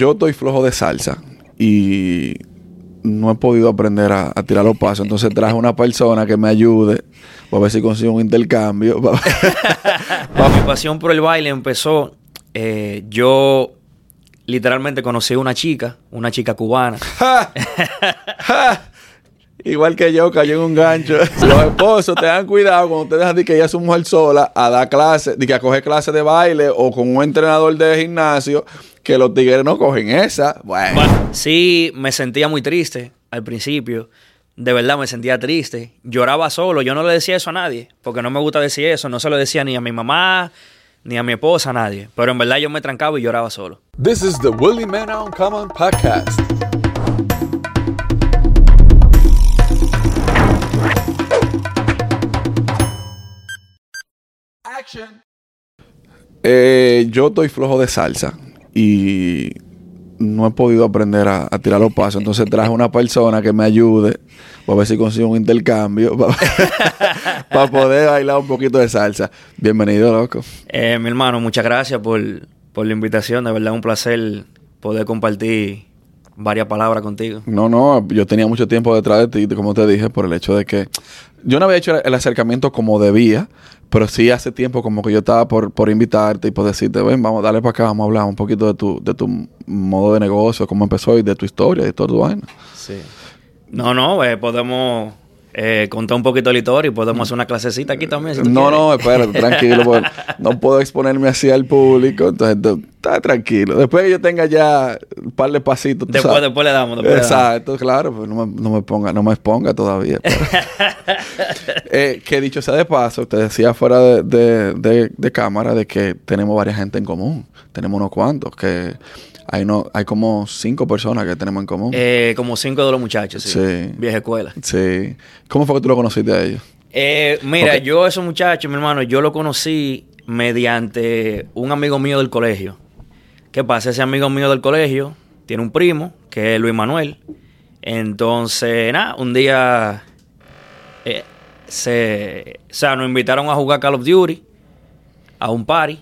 yo estoy flojo de salsa y no he podido aprender a, a tirar los pasos. Entonces traje una persona que me ayude para ver si consigo un intercambio. Mi pasión por el baile empezó. eh, yo literalmente conocí a una chica, una chica cubana. Igual que yo, cayó en un gancho. Los esposos tengan cuidado cuando ustedes dejan de que ella es su mujer sola a dar clases, de que a coger clases de baile o con un entrenador de gimnasio, que los tigres no cogen esa. Bueno, Bueno, sí, me sentía muy triste al principio. De verdad me sentía triste. Lloraba solo. Yo no le decía eso a nadie. Porque no me gusta decir eso. No se lo decía ni a mi mamá, ni a mi esposa, a nadie. Pero en verdad yo me trancaba y lloraba solo. This is the Willie Man Uncommon podcast. Eh, yo estoy flojo de salsa y no he podido aprender a, a tirar los pasos. Entonces traje una persona que me ayude para ver si consigo un intercambio para, poder bailar un poquito de salsa. Bienvenido, loco. Eh, mi hermano, muchas gracias por, por la invitación. De verdad es un placer poder compartir varias palabras contigo. No, no, yo tenía mucho tiempo detrás de ti, como te dije, por el hecho de que yo no había hecho el acercamiento como debía, pero sí hace tiempo como que yo estaba por, por invitarte y por decirte, ven, vamos, dale para acá, vamos a hablar un poquito de tu, de tu modo de negocio, cómo empezó y de tu historia y todo tu vaina. Sí. No, no, eh, podemos eh, contar un poquito la historia y podemos hacer una clasecita aquí también. si No, no, espérate, tranquilo, porque no puedo exponerme así al público, entonces está tranquilo. Después que yo tenga ya un par de pasitos, Después, sabes. después le damos. Después le damos. Exacto, claro, pues no me, no me ponga, no me exponga todavía. pero- Eh, que dicho sea de paso, te decía fuera de, de- de- de cámara de que tenemos varias gente en común. Tenemos unos cuantos, que hay no, hay como cinco personas que tenemos en común. Eh, como cinco de los muchachos, sí. Sí. Vieja escuela. Sí. ¿Cómo fue que tú lo conociste a ellos? Eh, mira, yo esos muchachos, mi hermano, yo lo conocí mediante un amigo mío del colegio. ¿Qué pasa? Ese amigo mío del colegio tiene un primo, que es Luis Manuel. Entonces, nada, un día eh, se, o sea, nos invitaron a jugar Call of Duty a un party,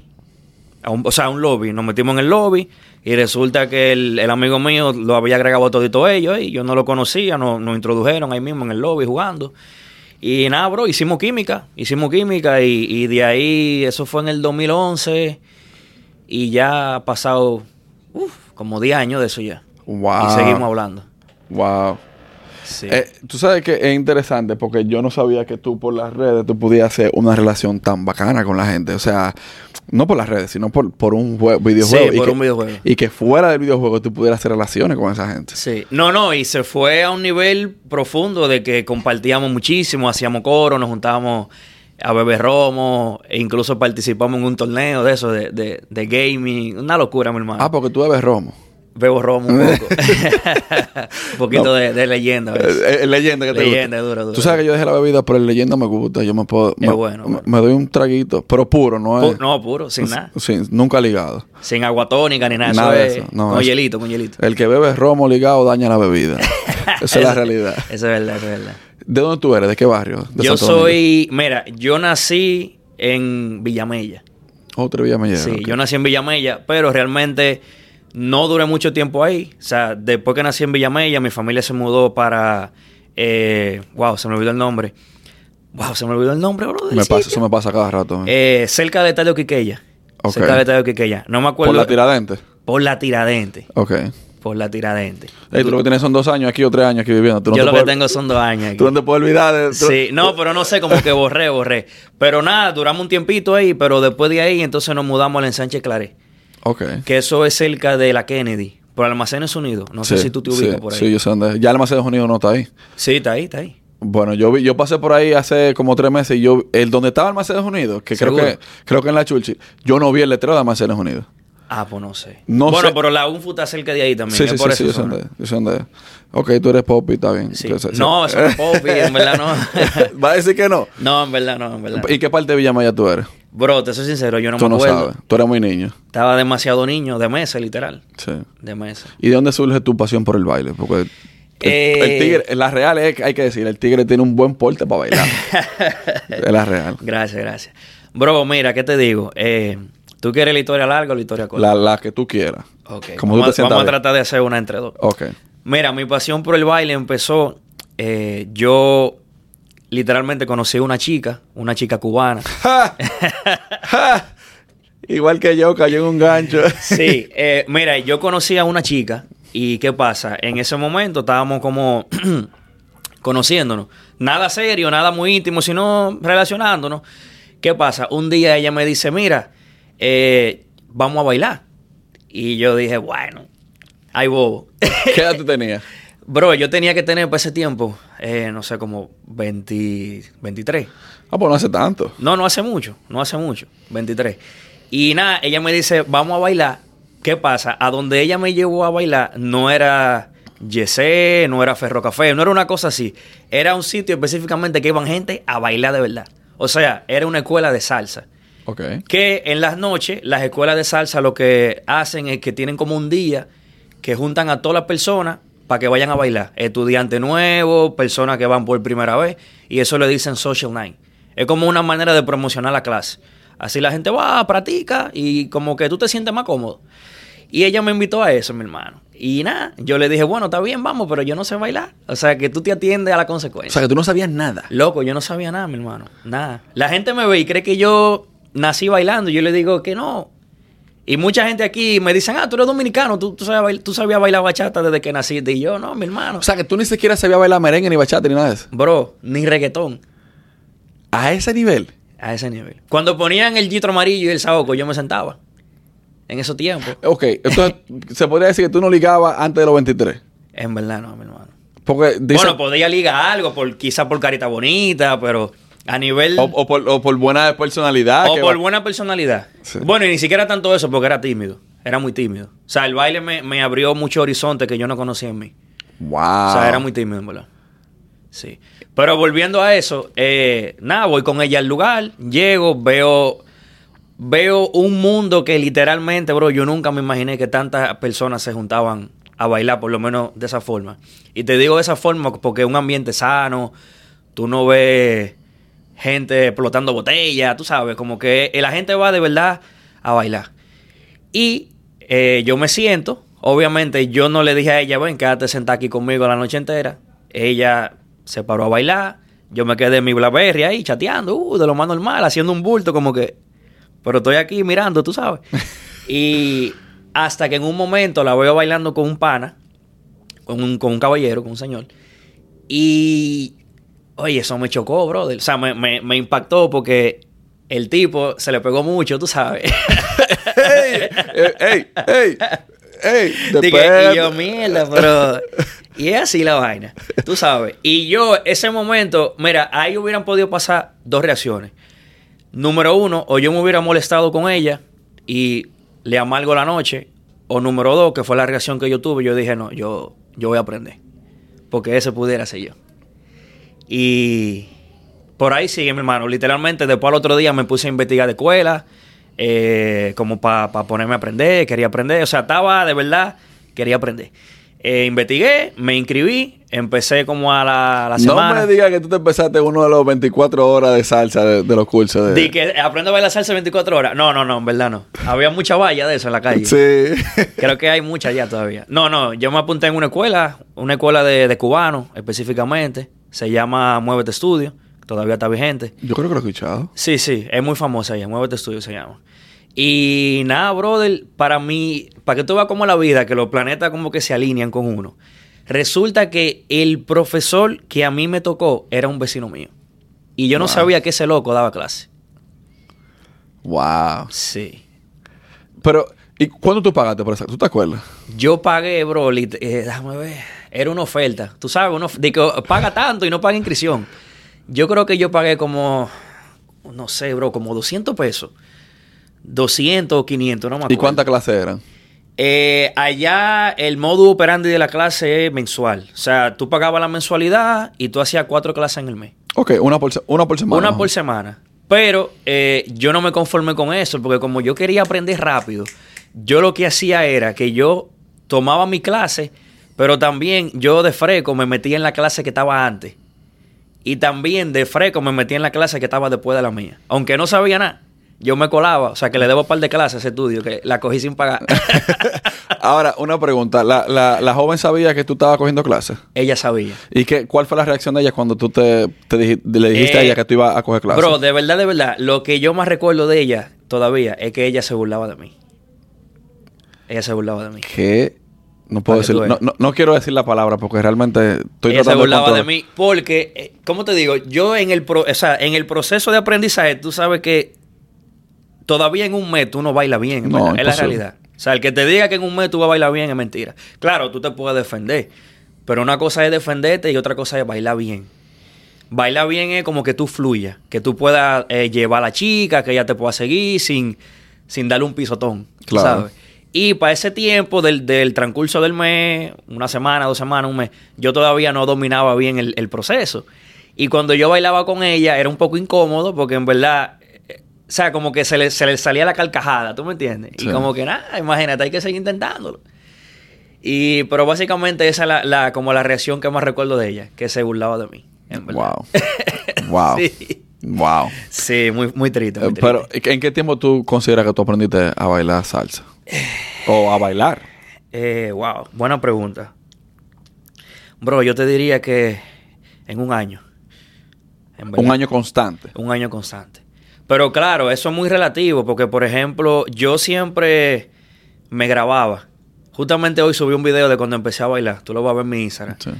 a un- o sea, a un lobby. Nos metimos en el lobby y resulta que el, el amigo mío lo había agregado a todito ellos y yo no lo conocía, nos, nos introdujeron ahí mismo en el lobby jugando. Y nada, bro, hicimos química, hicimos química y, y de ahí, eso fue en el 2011 y ya ha pasado uf, como 10 años de eso ya. Wow. Y seguimos hablando. Wow. Sí. Eh, tú sabes que es interesante porque yo no sabía que tú por las redes tú podías hacer una relación tan bacana con la gente. O sea, no por las redes, sino por, por un jue- videojuego. Sí, y por que, un videojuego. Y que fuera del videojuego tú pudieras hacer relaciones con esa gente. Sí. No, no, y se fue a un nivel profundo de que compartíamos muchísimo, hacíamos coro, nos juntábamos a beber romo, e incluso participamos en un torneo de eso, de, de, de gaming. Una locura, mi hermano. Ah, porque tú bebes romo. Bebo romo un poco. un poquito No. de, de leyenda. Eh, eh, leyenda que te Leyenda, gusta. duro, duro. Tú sabes que yo dejé la bebida, pero el leyenda me gusta. Yo me puedo. Es me, bueno, me- doy un traguito, pero puro, no es. Pu- no, puro, sin nada. Sí, nunca ligado. Sin agua tónica ni nada. Nada eso de eso, no, con hielito, con hielito. El que bebe romo ligado daña la bebida. Esa es la realidad. Eso es verdad, eso es verdad. ¿De dónde tú eres? ¿De qué barrio? De Yo soy, mira, yo nací en Villamella. Otra vía me llega. Sí, yo nací en Villamella, pero realmente no duré mucho tiempo ahí. O sea, después que nací en Villamella, mi familia se mudó para... Eh, wow, se me olvidó el nombre. Wow, se me olvidó el nombre, bro. Me pasa, eso me pasa cada rato. eh. Cerca del estadio Quiqueya. Ok. Cerca del estadio Quiqueya. No me acuerdo. Por la tiradente. Por la Tiradente. Ok. Por la Tiradente. Ey, tú lo que tienes son dos años aquí o tres años aquí viviendo. Tú no Yo lo que tengo son dos años aquí. Tú no te puedes olvidar de... Sí, no, pero no sé, como que borré, borré. Pero nada, duramos un tiempito ahí, pero después de ahí entonces nos mudamos al ensanche Claré. Ok. Que eso es cerca de la Kennedy, por Almacenes Unidos. No sé Sí, si tú te ubicas sí, por ahí. Sí, yo sé dónde. Ya el Mercedes Unidos no está ahí. Sí, está ahí, está ahí. Bueno, yo vi, yo pasé por ahí hace como tres meses y yo, el donde estaba el Mercedes Unidos, que creo que, creo que en la Churchill, yo no vi el letrero de Mercedes Unidos. Ah, pues no sé. No bueno, sé. pero la UNFU está cerca de ahí también. Sí, sí, por sí, sí, esa yo sé dónde. Ok, tú eres Poppy, está bien. Sí. Entonces, No, sí. eso no es Poppy, en verdad no. ¿Va a decir que no? no, en verdad no, en verdad. ¿Y qué parte de Villamaya tú eres? Bro, te soy sincero, yo no tú me no acuerdo. sabes. Tú eres muy niño. Estaba demasiado niño, de mesa, literal. Sí. De mesa. ¿Y de dónde surge tu pasión por el baile? Porque el, Eh. el tigre, la real es, hay que decir, el tigre tiene un buen porte para bailar. es la real. Gracias, gracias. Bro, mira, ¿qué te digo? Eh, ¿Tú quieres la historia larga o la historia corta? La, la que tú quieras. Ok. Como tú te sientas vamos a tratar de hacer una entre dos. Ok. Mira, mi pasión por el baile empezó. eh, yo literalmente conocí a una chica, una chica cubana. ¡Ja! ¡Ja! Igual que yo, cayó en un gancho. Sí, eh, mira, yo conocí a una chica y ¿qué pasa? En ese momento estábamos como conociéndonos. Nada serio, nada muy íntimo, sino relacionándonos. ¿Qué pasa? Un día ella me dice, mira, eh, vamos a bailar. Y yo dije, bueno, ay bobo. ¿Qué edad tú tenías? Bro, yo tenía que tener para ese tiempo, eh, no sé, como 20, 23. Ah, pues no hace tanto. No, no hace mucho, no hace mucho, 23. Y nada, ella me dice, vamos a bailar. ¿Qué pasa? A donde ella me llevó a bailar no era Yesé, no era Ferro Café, no era una cosa así. Era un sitio específicamente que iban gente a bailar de verdad. O sea, era una escuela de salsa. Ok. Que en las noches, las escuelas de salsa lo que hacen es que tienen como un día que juntan a todas las personas para que vayan a bailar. Estudiantes nuevos, personas que van por primera vez, y eso le dicen social night. Es como una manera de promocionar la clase. Así la gente va, practica y como que tú te sientes más cómodo. Y ella me invitó a eso, mi hermano. Y nada, yo le dije, bueno, está bien, vamos, pero yo no sé bailar. O sea, que tú te atiendes a la O consecuencia. sea, que tú no sabías nada. Loco, yo no sabía nada, mi hermano. Nada. La gente me ve y cree que yo nací bailando. Yo le digo que no. Y mucha gente aquí me dicen, ah, tú eres dominicano, tú, tú, sabes bail- tú sabías bailar bachata desde que naciste. Y yo, no, mi hermano. O sea, que tú ni siquiera sabías bailar merengue, ni bachata, ni nada de eso. Bro, ni reggaetón. A ese nivel. A ese nivel. Cuando ponían el gitro amarillo y el saoco, yo me sentaba. En esos tiempos. Ok, entonces se podría decir que tú no ligabas antes de los 23. En verdad, no, mi hermano. Porque dice, Bueno, podía ligar algo, por, quizá por carita bonita, pero a nivel... o, o por, o por buena personalidad. o por va- buena personalidad. Sí. Bueno, y ni siquiera tanto eso porque era tímido. Era muy tímido. O sea, el baile me, me abrió mucho horizonte que yo no conocía en mí. Wow. O sea, era muy tímido, en verdad. Sí. Pero volviendo a eso, eh, nada, voy con ella al lugar, llego, veo, veo un mundo que literalmente, bro, yo nunca me imaginé que tantas personas se juntaban a bailar, por lo menos de esa forma. Y te digo de esa forma porque es un ambiente sano, tú no ves gente explotando botellas, tú sabes, como que la gente va de verdad a bailar. Y eh, yo me siento, obviamente yo no le dije a ella, ven, quédate sentada aquí conmigo la noche entera. Ella se paró a bailar, yo me quedé en mi Blackberry ahí chateando, uh, de lo más normal, haciendo un bulto como que, pero estoy aquí mirando, tú sabes. y hasta que en un momento la veo bailando con un pana, con un, con un caballero, con un señor. Y, oye, eso me chocó, brother. O sea, me, me- me impactó porque el tipo se le pegó mucho, tú sabes. ¡Ey! ¡Ey! ¡Ey! ¡Ey! ¡Ey! Dije, y yo, mierda, pero... Y es así la vaina, tú sabes. Y yo, ese momento, mira, ahí hubieran podido pasar dos reacciones. Número uno, o yo me hubiera molestado con ella y le amargo la noche. O número dos, que fue la reacción que yo tuve, yo dije, no, yo, yo voy a aprender. Porque ese pudiera ser yo. Y por ahí sigue, mi hermano. Literalmente, después al otro día me puse a investigar de escuela, eh, como para ponerme a aprender, quería aprender. O sea, estaba de verdad, quería aprender. Eh, investigué, me inscribí, empecé como a la, a la No semana. me digas que tú te empezaste uno de los 24 horas de salsa de, de los cursos de... Di que aprendo a bailar salsa 24 horas. No, no, no, en verdad no. Había mucha valla de eso en la calle. Sí. Creo que hay mucha ya todavía. No, no, yo me apunté en una escuela, una escuela de, de cubanos específicamente. Se llama Muévete Estudio, todavía está vigente. Yo creo que lo he escuchado. Sí, sí, es muy famosa ella, Muévete Estudio se llama. Y nada, brother, para mí, para que tú veas como la vida, que los planetas como que se alinean con uno. Resulta que el profesor que a mí me tocó era un vecino mío. Y yo no sabía que ese loco daba clase. Wow. Sí. Pero, ¿y cuándo tú pagaste por eso? ¿Tú te acuerdas? Yo pagué, bro, eh, déjame ver. Era una oferta. Tú sabes, una of- de que paga tanto y no paga inscripción. Yo creo que yo pagué como, no sé, bro, como 200 pesos. 200 o 500, no me acuerdo. ¿Y cuántas clases eran? Eh, allá el modo operandi de la clase es mensual. O sea, tú pagabas la mensualidad y tú hacías cuatro clases en el mes. Ok, una por, una por semana. Una por semana. Pero eh, yo no me conformé con eso, porque como yo quería aprender rápido, yo lo que hacía era que yo tomaba mi clase, pero también yo de freco me metía en la clase que estaba antes. Y también de freco me metía en la clase que estaba después de la mía. Aunque no sabía nada. yo me colaba. O sea, que le debo un par de clases a ese estudio, que la cogí sin pagar. Ahora, una pregunta. ¿La, la, la joven sabía que tú estabas cogiendo clases? ella sabía. ¿Y qué, cuál fue la reacción de ella cuando tú te, te le dijiste a Eh, ella que tú ibas a coger clases? Bro, de verdad, de verdad, lo que yo más recuerdo de ella todavía es que ella se burlaba de mí. Ella se burlaba de mí. que no puedo decir, no, no, no quiero decir la palabra porque realmente estoy ella se tratando burlaba de mí porque, eh, ¿cómo te digo? Yo en el, pro- o sea, en el proceso de aprendizaje, tú sabes que todavía en un mes tú no bailas bien, en No, es la realidad. O sea, el que te diga que en un mes tú vas a bailar bien es mentira. Claro, tú te puedes defender, pero una cosa es defenderte y otra cosa es bailar bien. Bailar bien es como que tú fluyas, que tú puedas eh, llevar a la chica, que ella te pueda seguir sin, sin darle un pisotón, Claro. ¿sabes? Y para ese tiempo del, del transcurso del mes, una semana, dos semanas, un mes, yo todavía no dominaba bien el, el proceso. Y cuando yo bailaba con ella era un poco incómodo porque en verdad, eh, o sea, como que se le, se le salía la carcajada, ¿tú me entiendes? Sí. Y como que nada, imagínate, hay que seguir intentándolo. Y, pero básicamente esa es la, la- como la reacción que más recuerdo de ella, que se burlaba de mí. En verdad. Wow. wow. Sí. Wow. Sí, muy, muy triste. muy Eh, triste. Pero, ¿en qué tiempo tú consideras que tú aprendiste a bailar salsa? O a bailar. Eh, wow, buena pregunta. Bro, yo te diría que en un año. En. Un año constante. Un año constante. Pero claro, eso es muy relativo, porque por ejemplo, yo siempre me grababa. Justamente hoy subí un video de cuando empecé a bailar. Tú lo vas a ver en mi Instagram. Sí.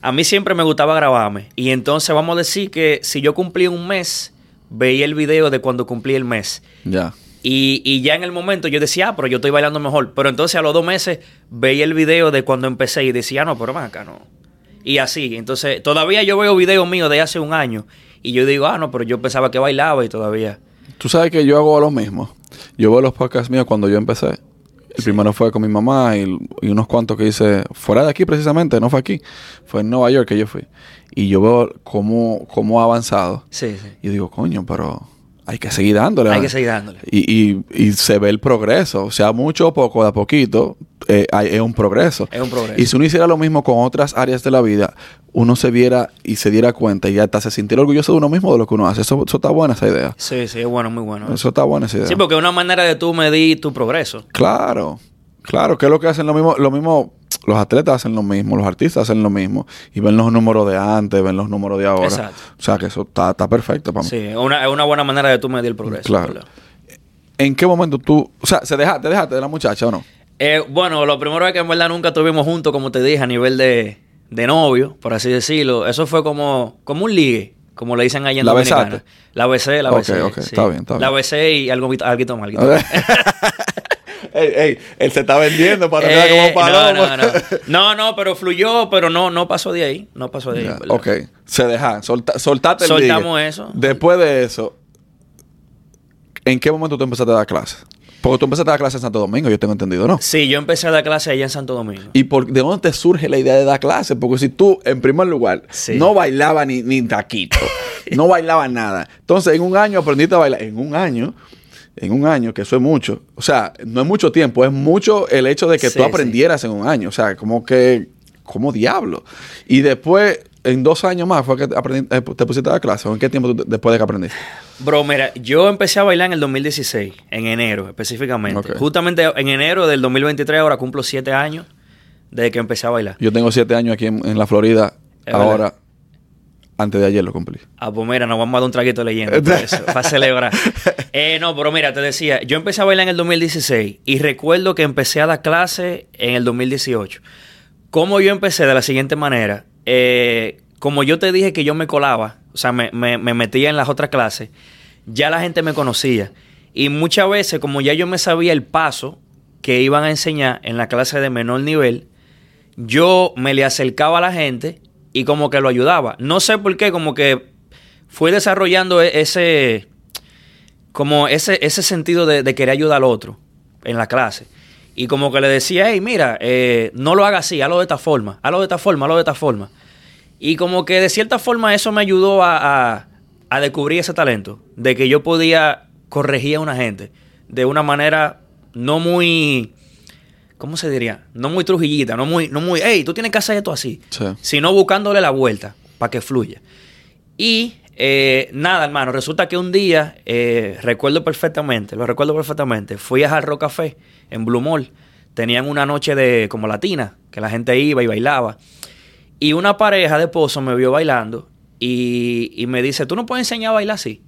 A mí siempre me gustaba grabarme. Y entonces vamos a decir que si yo cumplí un mes, veía el video de cuando cumplí el mes. Ya. Y, y ya en el momento yo decía, ah, pero yo estoy bailando mejor. Pero entonces a los dos meses veía el video de cuando empecé y decía, "Ah, no, pero más acá no. Y así. Entonces todavía yo veo videos míos de hace un año y yo digo, ah, no, pero yo pensaba que bailaba y todavía. Tú sabes que yo hago lo mismo. Yo veo los podcasts míos cuando yo empecé. El primero fue con mi mamá y, y unos cuantos que hice fuera de aquí precisamente, no fue aquí. Fue en Nueva York que yo fui. Y yo veo cómo, cómo ha avanzado. Sí, sí. Y digo, coño, pero hay que seguir dándole. Hay que seguir dándole. Y, y, y se ve el progreso. O sea, mucho o poco, de a poquito, eh, hay- es un progreso. Es un progreso. Y si uno hiciera lo mismo con otras áreas de la vida, uno se viera y se diera cuenta y hasta se sintiera orgulloso de uno mismo de lo que uno hace. Eso, eso está buena esa idea. Sí, sí, es bueno, muy bueno. Eso está buena esa idea. Sí, porque es una manera de tú medir tu progreso. Claro, claro, que es lo que hacen lo mismo, lo mismo, los atletas hacen lo mismo, los artistas hacen lo mismo, y ven los números de antes, ven los números de ahora. Exacto. O sea que eso está, está perfecto para mí. Sí, es una, buena manera de tú medir el progreso. Claro. ¿En qué momento tú, o sea, se deja, te dejaste de la muchacha o no? Eh, bueno, lo primero es que en verdad nunca estuvimos juntos, como te dije, a nivel de, de novio, por así decirlo. Eso fue como, como un ligue, como le dicen allá en ¿La Dominicana. besaste? La besé, la besé. ok, está bien, está La bien. besé y algo, algo más, algo ey, ey, él se está vendiendo para Eh, no, no, no. No, no, pero fluyó, pero no, no pasó de ahí. No pasó de ahí. Verdad. ok, se deja, solta, soltate el Soltamos ligue. eso. Después de eso, ¿en qué momento tú empezaste a dar clases? Porque tú empezaste a dar clases en Santo Domingo, yo tengo entendido, ¿no? Sí, yo empecé a dar clase allá en Santo Domingo. ¿Y por, de dónde te surge la idea de dar clases? Porque si tú, en primer lugar, Sí. no bailaba ni, ni taquito, no bailaba nada. Entonces, en un año aprendiste a bailar. En un año, en un año, que eso es mucho. O sea, no es mucho tiempo, es mucho el hecho de que Sí, tú sí. aprendieras en un año. O sea, como que, como diablo. Y después, en dos años más, fue que aprendi- eh, te pusiste a dar clases. ¿O en qué tiempo tú- después de que aprendiste? Bro, mira, yo empecé a bailar en el 2016, en enero específicamente. Justamente en enero del 2023, ahora cumplo siete años desde que empecé a bailar. Yo tengo siete años aquí en, en la Florida. Es ahora, antes de ayer lo cumplí. Ah, pues mira, nos vamos a dar un traguito leyendo para celebrar. Eh, no, pero mira, te decía, yo empecé a bailar en el 2016 y recuerdo que empecé a dar clase en el 2018. ¿Cómo yo empecé? De la siguiente manera. Eh, como yo te dije que yo me colaba, o sea, me, me- me metía en las otras clases, ya la gente me conocía. Y muchas veces, como ya yo me sabía el paso que iban a enseñar en la clase de menor nivel, yo me le acercaba a la gente y como que lo ayudaba. No sé por qué, como que fui desarrollando e- ese, como ese, ese sentido de, querer ayudar al otro en la clase. Y como que le decía, hey, mira, eh, no lo hagas así, hazlo de esta forma, hazlo de esta forma, hazlo de esta forma. Y como que de cierta forma eso me ayudó a, a- a descubrir ese talento, de que yo podía corregir a una gente de una manera no muy, ¿cómo se diría? No muy trujillita, no muy, no muy, hey, tú tienes que hacer esto así Sí. sino buscándole la vuelta para que fluya. Y Eh, nada, hermano, resulta que un día, eh, recuerdo perfectamente, lo recuerdo perfectamente, fui a Jarro Café en Blue Mall. Tenían una noche de como latina, que la gente iba y bailaba. Y una pareja de esposos me vio bailando y, y me dice, ¿tú no puedes enseñar a bailar así?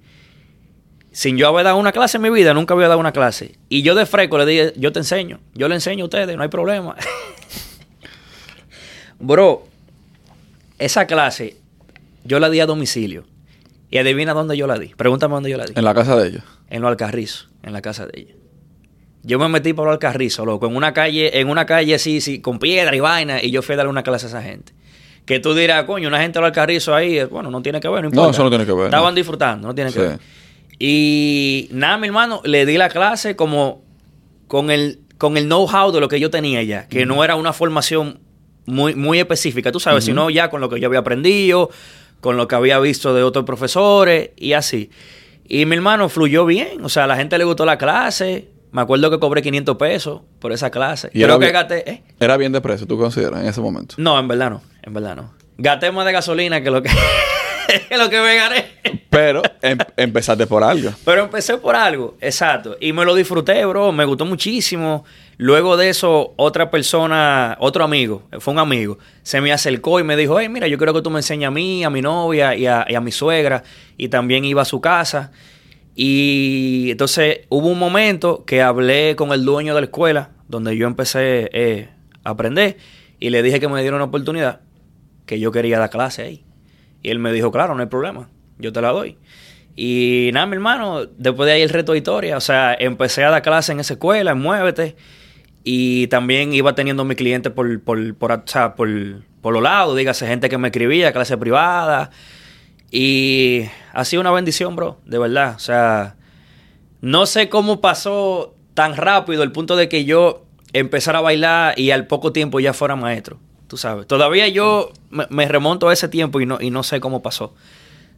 Sin yo haber dado una clase en mi vida, nunca había dado una clase. Y yo de fresco le dije, yo te enseño, yo le enseño a ustedes, no hay problema. Bro, esa clase yo la di a domicilio. Y adivina dónde yo la di. Pregúntame dónde yo la di. En la casa de ellos. En los Alcarrizos, en la casa de ella. Yo me metí por los Alcarrizos, loco, en una calle, en una calle así, sí, con piedra y vaina, y yo fui a darle una clase a esa gente. Que tú dirás, coño, una gente de los Alcarrizos ahí, eh, bueno, no tiene que ver, no importa. No, eso no tiene que ver. Estaban no. disfrutando, no tiene que Sí. ver. Y nada, mi hermano, le di la clase como con el, con el know-how de lo que yo tenía ya, que no era una formación muy, muy específica, tú sabes, sino ya con lo que yo había aprendido, con lo que había visto de otros profesores y así. Y mi hermano fluyó bien, o sea, a la gente le gustó la clase. Me acuerdo que cobré 500 pesos por esa clase. Y era Creo que bien- gasté... ¿eh? Era bien de precio, ¿tú consideras en ese momento? No, en verdad no, en verdad no. Gasté más de gasolina que lo que lo que me gané. Pero em- empezaste por algo. Pero empecé por algo, exacto. Y me lo disfruté, bro. Me gustó muchísimo. Luego de eso, otra persona, otro amigo, fue un amigo, se me acercó y me dijo, hey, mira, yo quiero que tú me enseñes a mí, a mi novia y a, y a mi suegra. Y también iba a su casa. Y entonces hubo un momento que hablé con el dueño de la escuela, donde yo empecé eh, a aprender, y le dije que me diera una oportunidad, que yo quería dar clase ahí. Y él me dijo, claro, no hay problema, yo te la doy. Y nada, mi hermano, después de ahí el reto de historia, o sea, empecé a dar clase en esa escuela, Muévete, y también iba teniendo mis clientes por, por, por, o sea, por, por los lados, dígase, gente que me escribía, clase privada, y ha sido una bendición, bro, de verdad, o sea, no sé cómo pasó tan rápido el punto de que yo empezara a bailar y al poco tiempo ya fuera maestro, tú sabes. Todavía yo me, me remonto a ese tiempo y no, y no sé cómo pasó.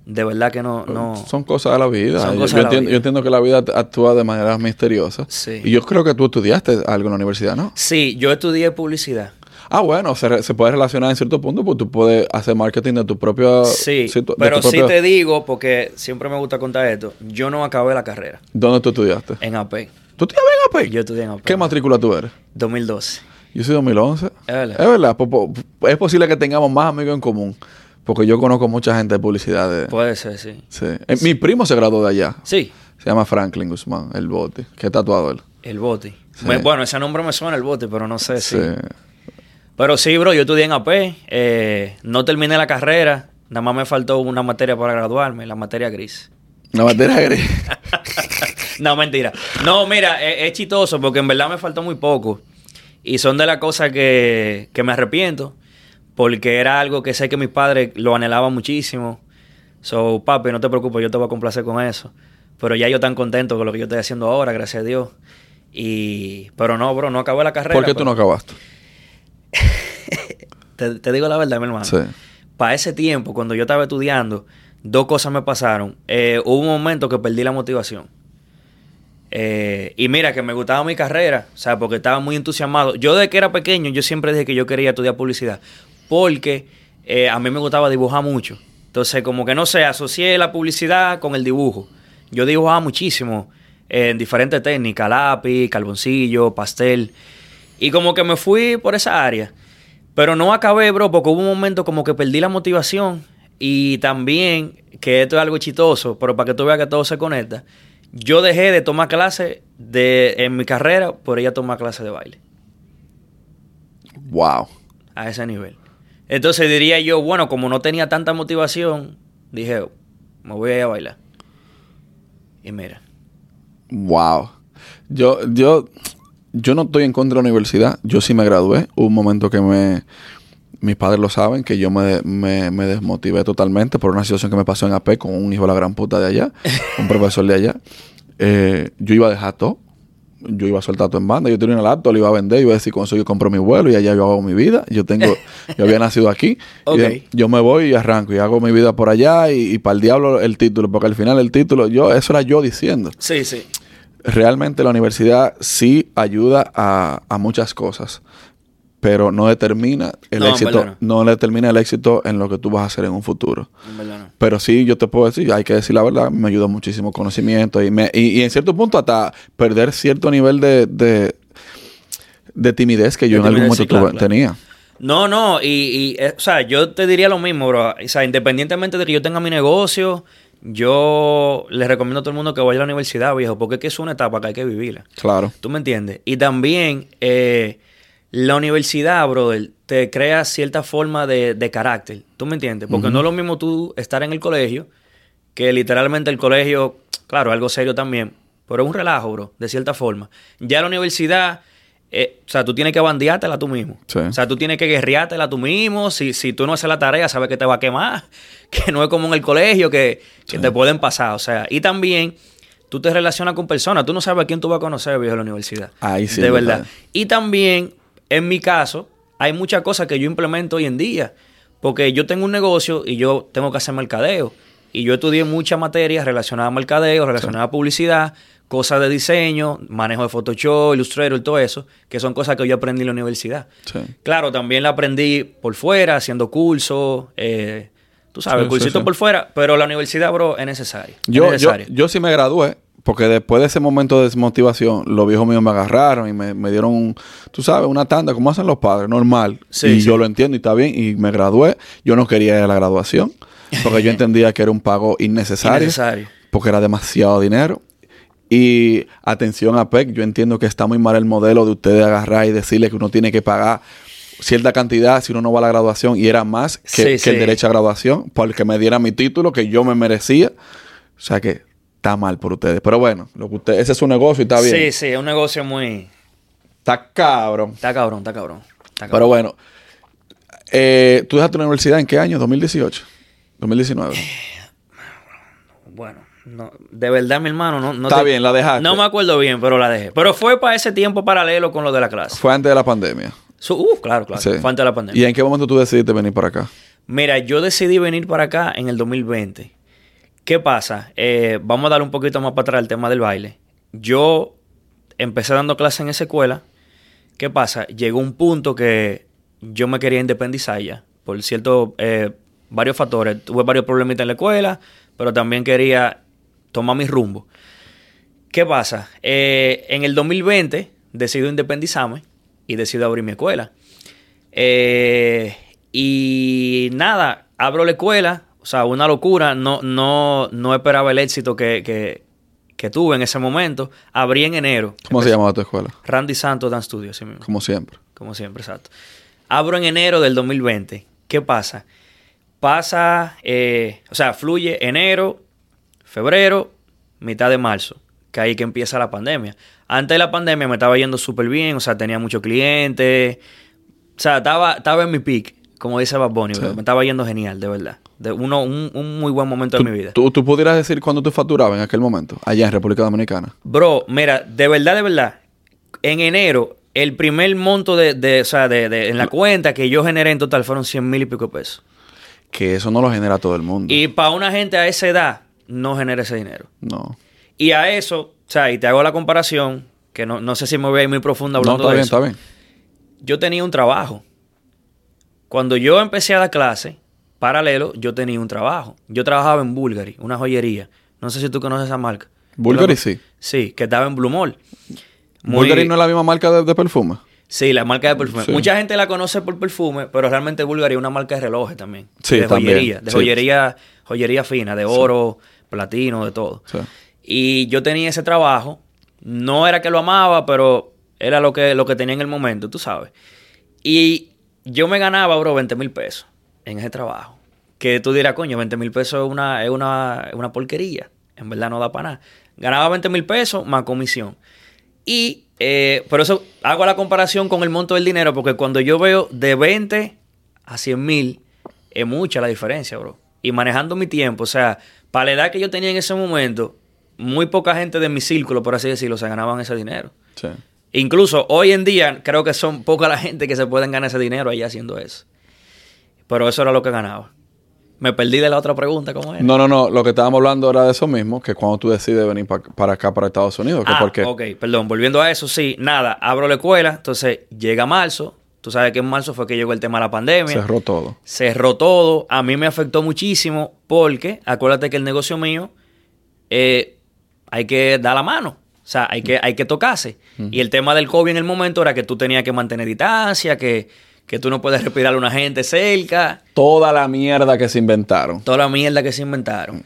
De verdad que no... no Son cosas de la vida. Son yo, cosas yo de la entiendo, vida. yo entiendo que la vida actúa de manera misteriosa. Sí. Y yo creo que tú estudiaste algo en la universidad, ¿no? Sí, yo estudié publicidad. Ah, bueno, se, puede relacionar en cierto punto, pues tú puedes hacer marketing de tu propio... Sí, situ- pero sí propio- te digo, porque siempre me gusta contar esto, yo no acabé la carrera ¿Dónde tú estudiaste? en AP. ¿Tú estudiabas en AP? Yo estudié en AP. ¿Qué matrícula tú eres? 2012. Yo soy 2011. Es verdad. Es verdad. posible que tengamos más amigos en común. Porque yo conozco mucha gente de publicidad. de- Puede ser, sí. sí. Eh, Mi primo se graduó de allá. Sí, Se llama Franklin Guzmán, el bote. Es tatuado él. el bote. Sí. Bueno, ese nombre me suena, el bote, pero no sé si... Sí. Pero sí, bro, yo estudié en AP, eh, no terminé la carrera, nada más me faltó una materia para graduarme, la materia gris. Una materia gris. no, mentira. No, mira, es, es chistoso porque en verdad me faltó muy poco. Y son de las cosas que, que me arrepiento. Porque era algo que sé que mis padres lo anhelaban muchísimo. So, papi, no te preocupes, yo te voy a complacer con eso. Pero ya yo tan contento con lo que yo estoy haciendo ahora, gracias a Dios. Y... Pero no, bro, no acabé la carrera. ¿Por qué tú no acabaste? Te, te digo la verdad, mi hermano. Sí. Para ese tiempo, cuando yo estaba estudiando, dos cosas me pasaron. Eh, hubo un momento que perdí la motivación. Eh, y mira, que me gustaba mi carrera, o sea, porque estaba muy entusiasmado. Yo desde que era pequeño, yo siempre dije que yo quería estudiar publicidad, porque eh, a mí me gustaba dibujar mucho. Entonces, como que no sé, asocié la publicidad con el dibujo. Yo dibujaba muchísimo eh, en diferentes técnicas, lápiz, carboncillo, pastel. Y como que me fui por esa área. Pero no acabé, bro, porque hubo un momento como que perdí la motivación. Y también, que esto es algo chistoso, pero para que tú veas que todo se conecta. Yo dejé de tomar clases de, en mi carrera por ella tomar clases de baile. Wow. A ese nivel. Entonces diría yo, bueno, como no tenía tanta motivación, dije, me voy a ir a bailar. Y mira. Wow. Yo, yo, yo no estoy en contra de la universidad. Yo sí me gradué. Hubo un momento que me... Mis padres lo saben, que yo me, me, me desmotivé totalmente por una situación que me pasó en AP con un hijo de la gran puta de allá, un profesor de allá. Eh, yo iba a dejar todo. Yo iba a soltar todo en banda. Yo tenía una laptop, lo iba a vender. Iba a decir, con eso yo compro mi vuelo y allá yo hago mi vida. Yo tengo... yo había nacido aquí. Y yo me voy y arranco y hago mi vida por allá y, y para el diablo el título. Porque al final el título, yo eso era yo diciendo Sí, sí. realmente la universidad sí ayuda a, a muchas cosas. Pero no determina el No, éxito, verdad no. determina el éxito en lo que tú vas a hacer en un futuro. En verdad no. Pero sí, yo te puedo decir, hay que decir la verdad, me ayudó muchísimo conocimiento y, me, y, y en cierto punto hasta perder cierto nivel de, de, de timidez que yo De en algún momento sí, claro, tuve- claro. tenía. No, no, y, y, eh, o sea, yo te diría lo mismo, bro. O sea, independientemente de que yo tenga mi negocio, yo les recomiendo a todo el mundo que vaya a la universidad, viejo, porque es que es una etapa que hay que vivirla. Claro. ¿Tú me entiendes? Y también eh, la universidad, brother, te crea cierta forma de, de carácter. ¿Tú me entiendes? Porque no es lo mismo tú estar en el colegio, que literalmente el colegio, claro, algo serio también, pero es un relajo, bro, de cierta forma. Ya la universidad, eh, o sea, tú tienes que bandeártela tú mismo. Sí. O sea, tú tienes que guerreártela tú mismo. Si, si tú no haces la tarea, sabes que te va a quemar. Que no es como en el colegio, que, que te pueden pasar. O sea, y también tú te relacionas con personas. Tú no sabes a quién tú vas a conocer, viejo, en la universidad. Ahí sí De verdad. Y también, en mi caso, hay muchas cosas que yo implemento hoy en día. Porque yo tengo un negocio y yo tengo que hacer mercadeo. Y yo estudié muchas materias relacionadas a mercadeo, relacionadas a publicidad, cosas de diseño, manejo de Photoshop, Illustrator, todo eso, que son cosas que yo aprendí en la universidad. Sí. Claro, también la aprendí por fuera, haciendo cursos, eh, tú sabes, Sí, cursitos por fuera, pero la universidad, bro, es necesaria. es Yo, yo, yo sí me gradué, porque después de ese momento de desmotivación, los viejos míos me agarraron y me, me dieron, un- tú sabes, una tanda, como hacen los padres, normal. Sí, y sí. yo lo entiendo y está bien, y me gradué. Yo no quería ir a la graduación, porque yo entendía que era un pago innecesario, Innecesario. porque era demasiado dinero. Y atención a PEC, yo entiendo que está muy mal el modelo de ustedes agarrar y decirle que uno tiene que pagar cierta cantidad si uno no va a la graduación y era más que, Sí, que sí. el derecho a graduación porque me diera mi título que yo me merecía. O sea que está mal por ustedes. Pero bueno, lo que usted, ese es su negocio y está bien. Sí, sí, es un negocio muy... Está cabrón. Está cabrón, está cabrón. está Pero bueno, eh, ¿tú dejaste la universidad en qué año? ¿2018? ¿2019? Bueno, no, de verdad, mi hermano, no, no Está te- bien, la dejaste. No me acuerdo bien, pero la dejé. Pero fue para ese tiempo paralelo con lo de la clase. Fue antes de la pandemia. Su- uh, claro, claro. Sí. Fue antes de la pandemia. ¿Y en qué momento tú decidiste venir para acá? Mira, yo decidí venir para acá en el 2020. ¿Qué pasa? Eh, vamos a dar un poquito más para atrás el tema del baile. Yo empecé dando clases en esa escuela. ¿Qué pasa? Llegó un punto que yo me quería independizar ya. Por ciertos, eh, varios factores. Tuve varios problemitas en la escuela, pero también quería tomar mi rumbo. ¿Qué pasa? Eh, en el 2020 decido independizarme y decido abrir mi escuela. Eh, y nada, abro la escuela, o sea, una locura, no, no, no esperaba el éxito que, que- que tuve en ese momento. Abrí en enero. ¿Cómo se llamaba tu escuela? Randy Santos Dance Studio, así mismo. Como siempre. Como siempre, exacto. Abro en enero del 2020. ¿Qué pasa? Pasa, eh, o sea, fluye enero, febrero, mitad de marzo, que ahí que empieza la pandemia. Antes de la pandemia me estaba yendo súper bien, o sea, tenía muchos clientes, o sea, estaba, estaba en mi peak, como dice Bad Bunny, Sí. me estaba yendo genial, de verdad. De uno, un, un muy buen momento de mi vida. ¿Tú, tú pudieras decir cuándo tú facturabas en aquel momento, allá en República Dominicana? Bro, mira, de verdad, de verdad, en enero, el primer monto de, de, o sea, de, de- en la cuenta que yo generé en total fueron 100 mil y pico pesos. Que eso no lo genera todo el mundo. Y para una gente a esa edad, no genera ese dinero. No. Y a eso, o sea, y te hago la comparación, que no, no sé si me voy a ir muy profundo No, hablando está de bien, eso. está bien. Yo tenía un trabajo. Cuando yo empecé a dar clase, paralelo, yo tenía un trabajo. Yo trabajaba en Bulgari, una joyería. No sé si tú conoces esa marca. Bulgari ¿Tú la- sí. Sí, que estaba en Blue Mall. Muy- Bulgari no es la misma marca de, de perfume. Sí, la marca de perfume. Sí. Mucha gente la conoce por perfume, pero realmente Bulgari es una marca de relojes también. Sí, de también. joyería, de Sí. joyería, joyería fina, de oro, platino, de todo. Y yo tenía ese trabajo. No era que lo amaba, pero era lo que, lo que tenía en el momento, tú sabes. Y yo me ganaba, bro, 20 mil pesos en ese trabajo. Que tú dirás, coño, 20 mil pesos es una, es, una, una porquería. En verdad no da para nada. Ganaba 20 mil pesos más comisión. Y eh, por eso hago la comparación con el monto del dinero, porque cuando yo veo de 20 a 100 mil, es mucha la diferencia, bro. Y manejando mi tiempo, o sea, para la edad que yo tenía en ese momento, muy poca gente de mi círculo, por así decirlo, se ganaban ese dinero. Sí. Incluso hoy en día creo que son poca la gente que se pueden ganar ese dinero ahí haciendo eso. Pero eso era lo que ganaba. Me perdí de la otra pregunta, ¿cómo era? No, no, no. Lo que estábamos hablando era de eso mismo, que cuando tú decides venir pa- para acá, para Estados Unidos, que Ah, por qué. ok, perdón, volviendo a eso, sí, nada, abro la escuela, entonces llega marzo, Tú sabes que en marzo fue que llegó el tema de la pandemia. Cerró todo. Cerró todo. A mí me afectó muchísimo porque, acuérdate que el negocio mío, eh, hay que dar la mano. O sea, hay que, hay que tocarse. Y el tema del COVID en el momento era que tú tenías que mantener distancia, que, que tú no puedes respirar a una gente cerca. Toda la mierda que se inventaron. Toda la mierda que se inventaron.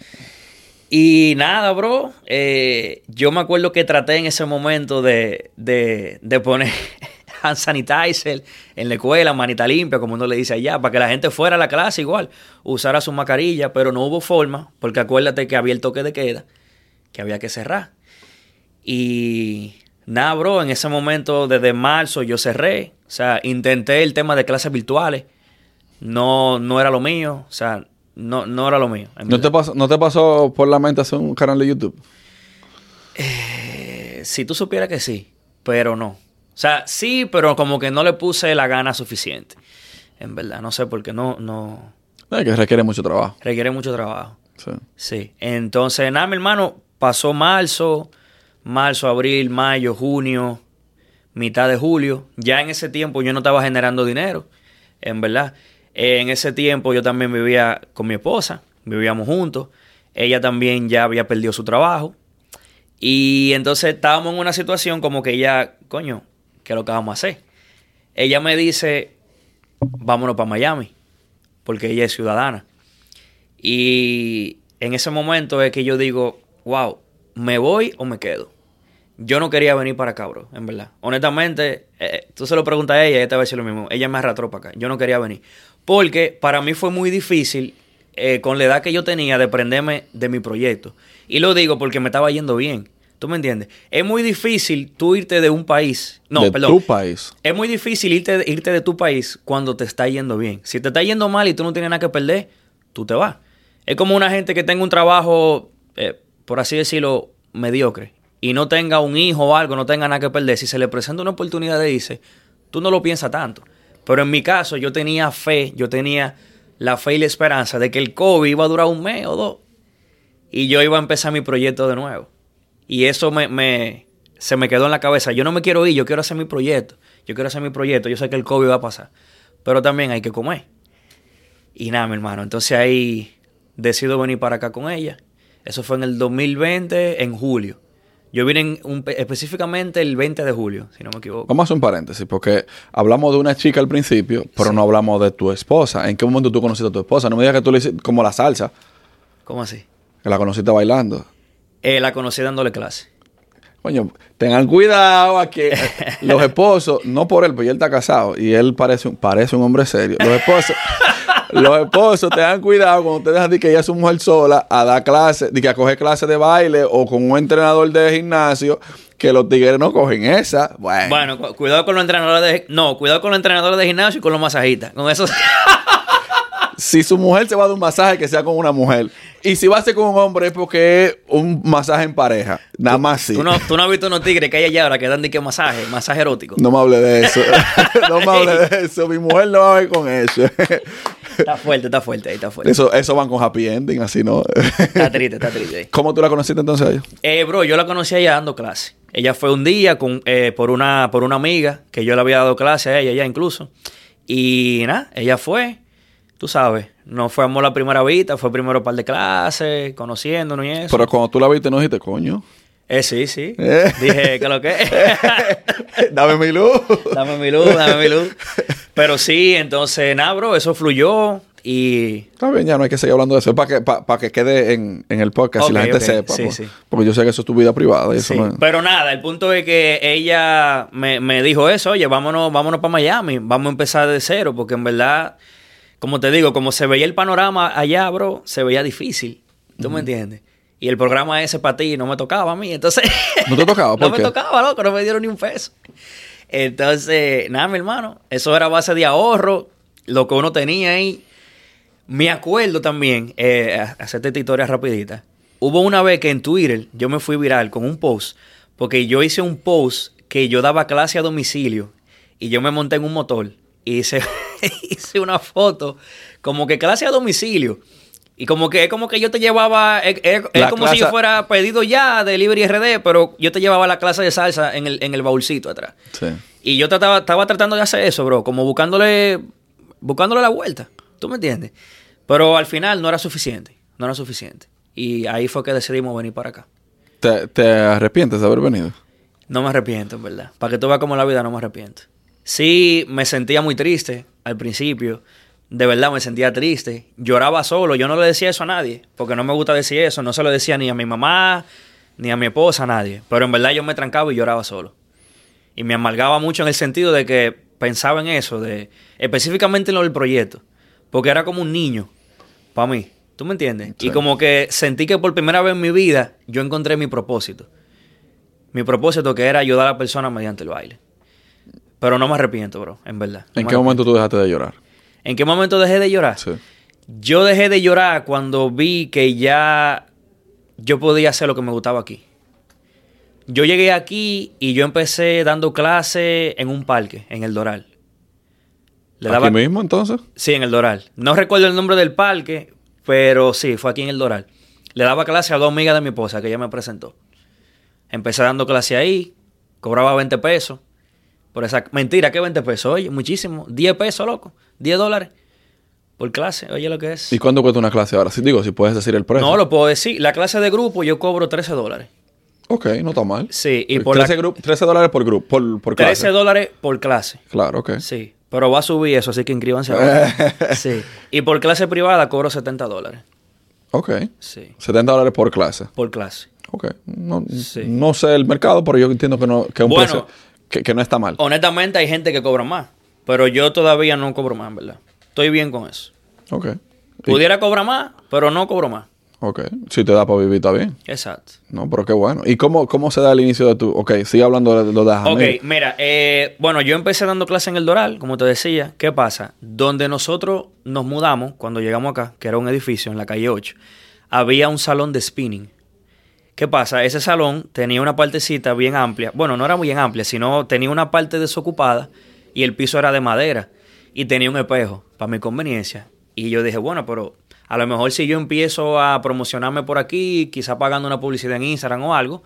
Y nada, bro. eh, yo me acuerdo que traté en ese momento de, de, de poner hand sanitizer en la escuela, manita limpia, como uno le dice allá, para que la gente fuera a la clase igual, usara su mascarilla, pero no hubo forma, porque acuérdate que había el toque de queda, que había que cerrar. Y nada, bro, en ese momento, desde marzo, yo cerré. O sea, intenté el tema de clases virtuales. No, no era lo mío. O sea, no, no era lo mío. ¿No te, pasó, ¿No te pasó por la mente hacer un canal de YouTube? Eh, si tú supieras que sí, pero no. O sea, sí, pero como que no le puse la gana suficiente. En verdad, no sé por qué no, no. Es que requiere mucho trabajo. Requiere mucho trabajo. Sí. Sí. Entonces, nada, mi hermano, pasó marzo, marzo, abril, mayo, junio, mitad de julio. Ya en ese tiempo yo no estaba generando dinero, en verdad. En ese tiempo yo también vivía con mi esposa, vivíamos juntos. Ella también ya había perdido su trabajo. Y entonces estábamos en una situación como que ella, coño, ¿qué es lo que vamos a hacer? Ella me dice, vámonos para Miami, porque ella es ciudadana. Y en ese momento es que yo digo, wow, ¿me voy o me quedo? Yo no quería venir para acá, bro, en verdad. Honestamente, eh, tú se lo preguntas a ella, ella te va a decir lo mismo. Ella me arrastró para acá. Yo no quería venir. Porque para mí fue muy difícil, eh, con la edad que yo tenía, de prenderme de mi proyecto. Y lo digo porque me estaba yendo bien. ¿Tú me entiendes? Es muy difícil tú irte de un país. No, de perdón. tu país. Es muy difícil irte, irte de tu país cuando te está yendo bien. Si te está yendo mal y tú no tienes nada que perder, tú te vas. Es como una gente que tenga un trabajo, eh, por así decirlo, mediocre y no tenga un hijo o algo, no tenga nada que perder. Si se le presenta una oportunidad de irse, tú no lo piensas tanto. Pero en mi caso, yo tenía fe, yo tenía la fe y la esperanza de que el COVID iba a durar un mes o dos y yo iba a empezar mi proyecto de nuevo. Y eso me, me- se me quedó en la cabeza. Yo no me quiero ir, yo quiero hacer mi proyecto. Yo quiero hacer mi proyecto. Yo sé que el COVID va a pasar. Pero también hay que comer. Y nada, mi hermano. Entonces ahí decido venir para acá con ella. Eso fue en el 2020, en julio. Yo vine en un- específicamente el 20 de julio, si no me equivoco. Vamos a hacer un paréntesis, porque hablamos de una chica al principio, pero no hablamos de tu esposa. ¿En qué momento tú conociste a tu esposa? No me digas que tú le hiciste como la salsa, ¿Cómo así? que la conociste bailando. Eh, la conocí dándole clase. Coño, tengan cuidado a que los esposos, no por él, porque él está casado y él parece un, parece un hombre serio. Los esposos, los esposos tengan cuidado cuando ustedes dejan de que ella es su mujer sola a dar clases, de que a coger clases de baile o con un entrenador de gimnasio, que los tigres no cogen esa. Bueno, Bueno, cu- cuidado con los entrenadores de... No, cuidado con los entrenadores de gimnasio y con los masajistas. Con eso... si su mujer se va a dar un masaje, que sea con una mujer. Y si va a ser con un hombre, es porque es un masaje en pareja. Nada más sí. ¿Tú, no, tú no has visto unos tigres que hay allá ahora que dan de que masaje, masaje erótico. No me hable de eso. no me hable de eso. Mi mujer no va a ver con eso. Está fuerte, está fuerte, ahí está fuerte. eso. Eso van con happy ending, así no. Está triste, está triste. ¿Cómo tú la conociste entonces a ella? Eh, bro, yo la conocí a ella dando clase. Ella fue un día con, eh, por, una, por una amiga que yo le había dado clase a ella ya incluso. Y nada, ella fue, tú sabes, no fue amor la primera vista, fue primero un par de clases, conociéndonos y eso. Pero cuando tú la viste, no dijiste, coño. Eh, sí, sí. Eh. Dije que lo que Dame mi luz. Dame mi luz, dame mi luz. Pero sí, entonces, nada, bro, eso fluyó y Está bien, ya no hay que seguir hablando de eso. Es para que, para que quede en, en el podcast y la gente sepa. Sí, pues. sí. Porque yo sé que eso es tu vida privada. Y eso Sí, no es- Pero nada, el punto es que ella me, me dijo eso, oye, vámonos, vámonos para Miami, vamos a empezar de cero, porque en verdad, como te digo, como se veía el panorama allá, bro, se veía difícil. ¿Tú me entiendes? Y el programa ese para ti no me tocaba a mí, entonces... ¿No te tocaba? no ¿Por me qué? tocaba, loco, no me dieron ni un peso. Entonces, nada, mi hermano, eso era base de ahorro, lo que uno tenía ahí. Me acuerdo también, eh, hacerte esta historia rapidita. Hubo una vez que en Twitter yo me fui viral con un post, porque yo hice un post que yo daba clase a domicilio y yo me monté en un motor y hice, hice una foto como que clase a domicilio. Y como que es como que yo te llevaba, es, es- es La como si yo fuera pedido ya de Delivery RD, pero yo te llevaba la clase de salsa en el, en el baúlcito atrás. Sí. Y yo trataba, estaba tratando de hacer eso, bro, como buscándole, buscándole la vuelta. ¿Tú me entiendes? Pero al final no era suficiente, no era suficiente. Y ahí fue que decidimos venir para acá. ¿Te, te arrepientes de haber venido? No me arrepiento, en verdad. Para que tú veas cómo la vida no me arrepiento. Sí, me sentía muy triste al principio. De verdad me sentía triste. Lloraba solo. Yo no le decía eso a nadie. Porque no me gusta decir eso. No se lo decía ni a mi mamá, ni a mi esposa, a nadie. Pero en verdad yo me trancaba y lloraba solo. Y me amargaba mucho en el sentido de que pensaba en eso, de específicamente en lo del proyecto. Porque era como un niño para mí. ¿Tú me entiendes? Sí. Y como que sentí que por primera vez en mi vida yo encontré mi propósito. Mi propósito que era ayudar a la persona mediante el baile. Pero no me arrepiento, bro, en verdad. No ¿En qué momento tú dejaste de llorar? ¿En qué momento dejé de llorar? Sí. Yo dejé de llorar cuando vi que ya yo podía hacer lo que me gustaba aquí. Yo llegué aquí y yo empecé dando clases en un parque, en el Doral. Le daba- ¿Aquí mismo entonces? Sí, en el Doral. No recuerdo el nombre del parque, pero sí, fue aquí en el Doral. Le daba clase a dos amigas de mi esposa que ella me presentó. Empecé dando clase ahí, cobraba 20 pesos. Por esa mentira, ¿qué 20 pesos? Oye, muchísimo. 10 pesos, loco. 10 dólares por clase. Oye, lo que es. ¿Y cuánto cuesta una clase ahora? Si digo, si puedes decir el precio. No lo puedo decir. La clase de grupo yo cobro 13 dólares. Ok, no está mal. Sí, y por la- 13, gru- 13 dólares por grupo, por, por clase. 13 dólares por clase. Claro, ok. Sí. Pero va a subir eso, así que inscríbanse ahora. sí. Y por clase privada cobro 70 dólares. Ok. Sí. 70 dólares por clase. Por clase. Ok. No, Sí. no sé el mercado, pero yo entiendo que no, que un Bueno. precio que, que no está mal. Honestamente, hay gente que cobra más. Pero yo todavía no cobro más, verdad. Estoy bien con eso. Ok. Y- Pudiera cobrar más, pero no cobro más. Ok. Si te da para vivir, está bien. Exacto. No, pero qué bueno. ¿Y cómo, cómo se da el inicio de tu...? Ok, sigue hablando de lo de Ok, Jamil. mira, eh, bueno, yo empecé dando clase en el Doral, como te decía. ¿Qué pasa? Donde nosotros nos mudamos, cuando llegamos acá, que era un edificio en la calle 8, había un salón de spinning. ¿Qué pasa? Ese salón tenía una partecita bien amplia. Bueno, no era bien amplia, sino tenía una parte desocupada y el piso era de madera y tenía un espejo para mi conveniencia. Y yo dije, bueno, pero a lo mejor si yo empiezo a promocionarme por aquí, quizá pagando una publicidad en Instagram o algo,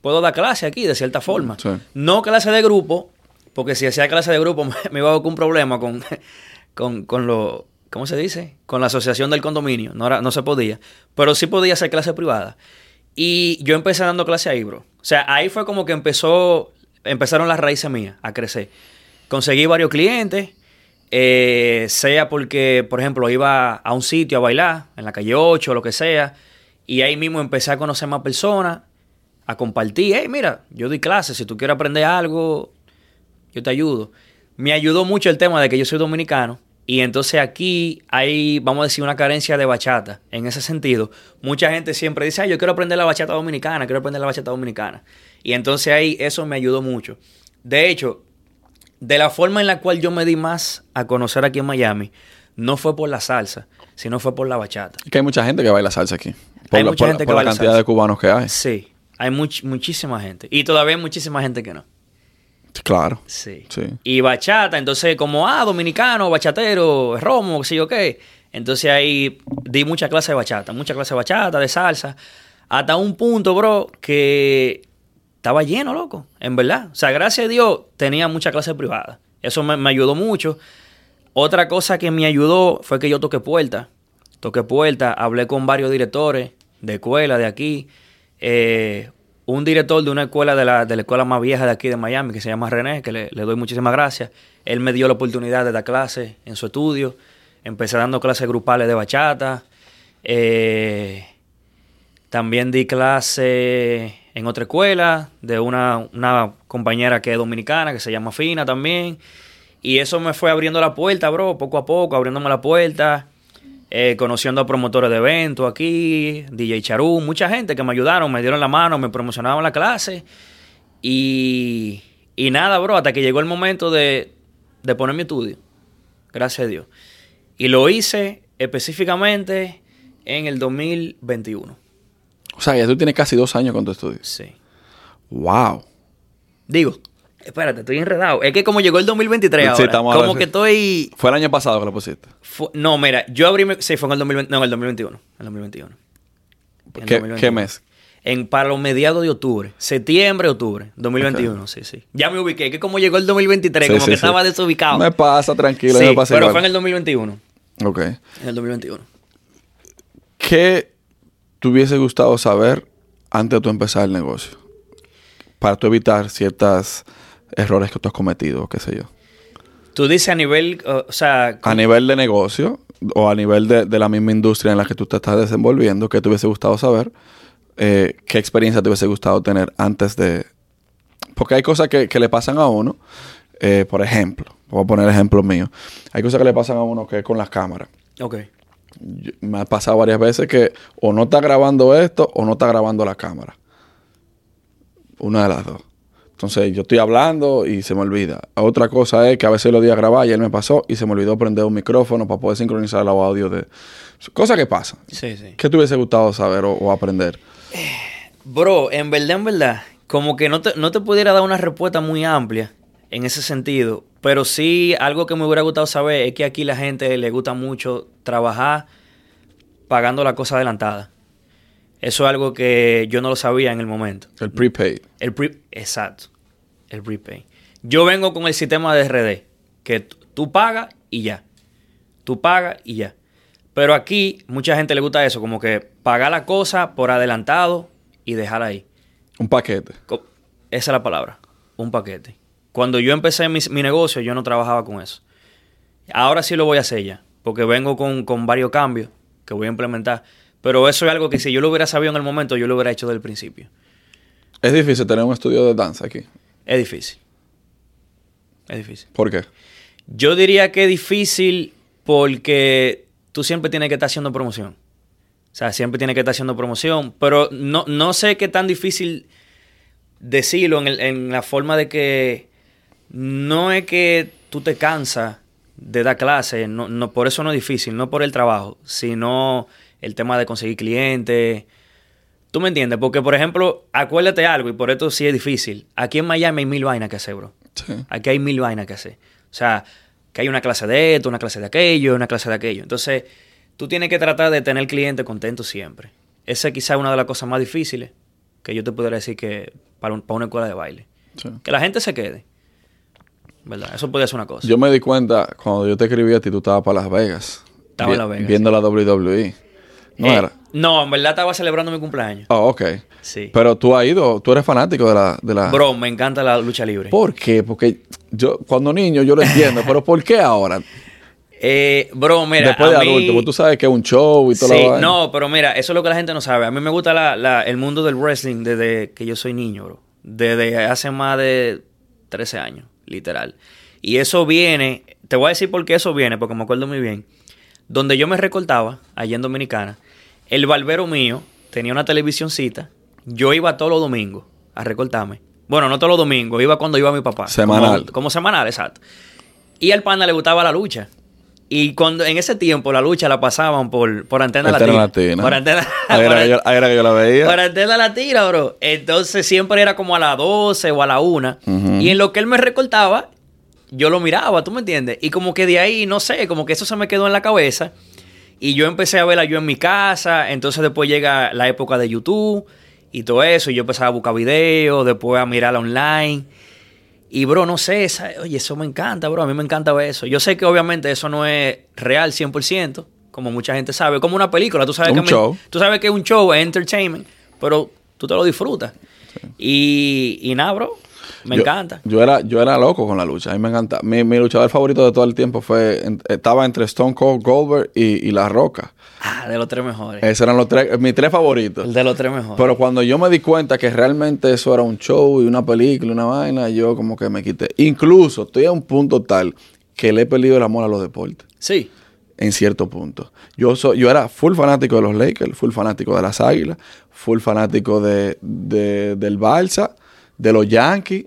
puedo dar clase aquí de cierta forma. Sí. No clase de grupo, porque si hacía clase de grupo me, me iba a buscar un problema con, con, con lo, ¿cómo se dice? Con la asociación del condominio. No, era, no se podía. Pero sí podía hacer clase privada. Y yo empecé dando clase ahí, bro. O sea, ahí fue como que empezó, empezaron las raíces mías a crecer. Conseguí varios clientes, eh, sea porque, por ejemplo, iba a un sitio a bailar, en la calle 8 o lo que sea, y ahí mismo empecé a conocer más personas, a compartir. Hey, mira, yo doy clases, si tú quieres aprender algo, yo te ayudo. Me ayudó mucho el tema de que yo soy dominicano. Y entonces aquí hay, vamos a decir, una carencia de bachata. En ese sentido, mucha gente siempre dice, ay, yo quiero aprender la bachata dominicana, quiero aprender la bachata dominicana. Y entonces ahí eso me ayudó mucho. De hecho, de la forma en la cual yo me di más a conocer aquí en Miami, no fue por la salsa, sino fue por la bachata. Que hay mucha gente que baila salsa aquí. Por Hay la, mucha por- gente que por la baila cantidad salsa. de cubanos que hay. Sí, hay much- muchísima gente. Y todavía hay muchísima gente que no. Claro. Sí. Sí. Y bachata, entonces como, ah, dominicano, bachatero, romo, qué sé yo qué. Entonces ahí di mucha clase de bachata, mucha clase de bachata, de salsa. Hasta un punto, bro, que estaba lleno, loco, en verdad. O sea, gracias a Dios tenía mucha clase privada. Eso me, ayudó mucho. Otra cosa que me ayudó fue que yo toqué puerta. Toqué puerta, hablé con varios directores de escuela de aquí. Eh, un director de una escuela de la, de la escuela más vieja de aquí de Miami, que se llama René, que le, le doy muchísimas gracias. Él me dio la oportunidad de dar clases en su estudio. Empecé dando clases grupales de bachata. Eh, también di clase en otra escuela de una, una compañera que es dominicana, que se llama Fina también. Y eso me fue abriendo la puerta, bro, poco a poco, abriéndome la puerta, eh, conociendo a promotores de eventos aquí, DJ Charú, mucha gente que me ayudaron, me dieron la mano, me promocionaban la clase. Y, y nada, bro, hasta que llegó el momento de, de poner mi estudio. Gracias a Dios. Y lo hice específicamente en el 2021. O sea, ya tú tienes casi dos años con tu estudio. Sí. Wow. Digo, Espérate, estoy enredado. Es que como llegó el 2023 Sí, ahora, estamos como ahora, que sí. estoy... Fue el año pasado que lo pusiste. fu- No, mira, yo abrí... mi- Sí, fue en el 2020... No, en el 2021. En el 2021. En ¿Qué, 2021. qué mes? En, para los mediados de octubre. Septiembre, octubre. 2021, sí, sí. Ya me ubiqué. Que como llegó el 2023, Sí, como que estaba desubicado. Me pasa, tranquilo, sí, me pasa pero igual. fue en el 2021. Ok. En el 2021. ¿Qué te hubiese gustado saber antes de tú empezar el negocio? Para tú evitar ciertos errores que tú has cometido, qué sé yo. Tú dices a nivel... o sea... A nivel de negocio o a nivel de, de la misma industria en la que tú te estás desenvolviendo, ¿qué te hubiese gustado saber? Eh, ¿Qué experiencia te hubiese gustado tener antes de...? Porque hay cosas que, que le pasan a uno, eh, por ejemplo, voy a poner ejemplos míos. Hay cosas que le pasan a uno que es con las cámaras. Ok. Me ha pasado varias veces que o no está grabando esto o no está grabando la cámara. Una de las dos. Entonces yo estoy hablando y se me olvida. Otra cosa es que a veces lo di a grabar y él me pasó y se me olvidó prender un micrófono para poder sincronizar los audios de... Cosas que. Sí, sí. ¿Qué te hubiese gustado saber o, o aprender? Bro, en verdad, en verdad, como que no te, no te pudiera dar una respuesta muy amplia en ese sentido, pero sí algo que me hubiera gustado saber es que aquí la gente le gusta mucho trabajar pagando la cosa adelantada. Eso es algo que yo no lo sabía en el momento. El prepaid. El pre exacto, el prepay. Yo vengo con el sistema de RD, que tú pagas y ya. Tú pagas y ya. Pero aquí mucha gente le gusta eso, como que pagar la cosa por adelantado y dejarla ahí. Un paquete. Esa es la palabra, un paquete. Cuando yo empecé mi, mi negocio, yo no trabajaba con eso. Ahora sí lo voy a hacer ya, porque vengo con, con varios cambios que voy a implementar. Pero eso es algo que si yo lo hubiera sabido en el momento, yo lo hubiera hecho desde el principio. Es difícil tener un estudio de danza aquí. Es difícil. Es difícil. ¿Por qué? Yo diría que es difícil porque tú siempre tienes que estar haciendo promoción. O sea, siempre tienes que estar haciendo promoción. Pero no, no sé qué tan difícil decirlo en, el- en la forma de que no es que tú te cansas de dar clases, no, no, por eso no es difícil, no por el trabajo, sino el tema de conseguir clientes. ¿Tú me entiendes? Porque, por ejemplo, acuérdate algo, y por esto sí es difícil. Aquí en Miami hay mil vainas que hacer, bro. Sí. Aquí hay mil vainas que hacer. O sea, que hay una clase de esto, una clase de aquello, una clase de aquello. Entonces, tú tienes que tratar de tener cliente contento siempre. Esa es quizá una de las cosas más difíciles que yo te podría decir que para, un- para una escuela de baile. Sí. Que la gente se quede. ¿Verdad? Eso podría ser una cosa. Yo me di cuenta cuando yo te escribí a ti, tú estabas para Las Vegas. Estaba en Las Vegas, Viendo la WWE. No Eh, era. No, en verdad estaba celebrando mi cumpleaños. Oh, ok. Sí. Pero tú has ido, tú eres fanático de la... De la... Bro, me encanta la lucha libre. ¿Por qué? Porque yo, cuando niño yo lo entiendo, pero ¿por qué ahora? Eh, bro, mira, Después de mí- adulto, porque tú sabes que es un show y todo Sí, lo no, pero mira, eso es lo que la gente no sabe. A mí me gusta la- la- el mundo del wrestling desde que yo soy niño, bro. Desde hace más de 13 años, literal. Y eso viene, te voy a decir por qué eso viene, porque me acuerdo muy bien. Donde yo me recortaba, allá en Dominicana, el barbero mío tenía una televisioncita. Yo iba todos los domingos a recortarme. Bueno, no todos los domingos, iba cuando iba mi papá. Semanal. Como, como semanal, exacto. Y al pana le gustaba la lucha. Y cuando en ese tiempo la lucha la pasaban por, por antena Antena latina. Latina. Por antena, yo, ahí era que yo la veía. por antena latina, bro. Entonces siempre era como a las 12 o a la 1. Ujú. Y en lo que él me recortaba, yo lo miraba, ¿tú me entiendes? Y como que de ahí, no sé, como que eso se me quedó en la cabeza. Y yo empecé a verla yo en mi casa. Entonces después llega la época de YouTube y todo eso. Y yo empezaba a buscar videos, después a mirarla online. Y bro, no sé, esa- oye, eso me encanta, bro. A mí me encanta ver eso. Yo sé que obviamente eso no es real 100%, como mucha gente sabe. Como una película, tú sabes Un que show. tú sabes que es un show, es entertainment, pero tú te lo disfrutas. Y, y nada, bro, me Yo- encanta. Yo era, yo era loco con la lucha. A mí me encanta. Mi, mi luchador favorito de todo el tiempo fue... en- estaba entre Stone Cold Goldberg y, y La Roca. Ah, de los tres mejores. Esos eran los tres, mis tres favoritos. El de los tres mejores. Pero cuando yo me di cuenta que realmente eso era un show y una película una vaina, yo como que me quité. Incluso estoy a un punto tal que le he perdido el amor a los deportes. sí. En cierto punto. Yo, soy, yo era full fanático de los Lakers, full fanático de las Águilas, full fanático de, de- del Balsa, de los Yankees.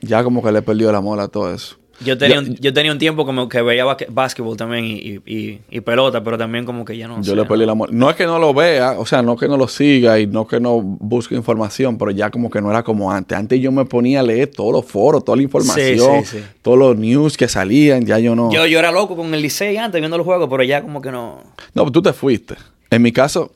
Ya como que le he perdido el amor a todo eso. Yo tenía, un, yo tenía un tiempo como que veía básquetbol también y, y, y, pelota, pero también como que ya no. Yo le perdí el amor. No es que no lo vea, o sea, no que no lo siga y no que no busque información, pero ya como que no era como antes. Antes yo me ponía a leer todos los foros, toda la información, todos los news que salían, ya yo no. Yo, yo era loco con el Licey antes viendo los juegos, pero ya como que no. No, tú te fuiste. En mi caso,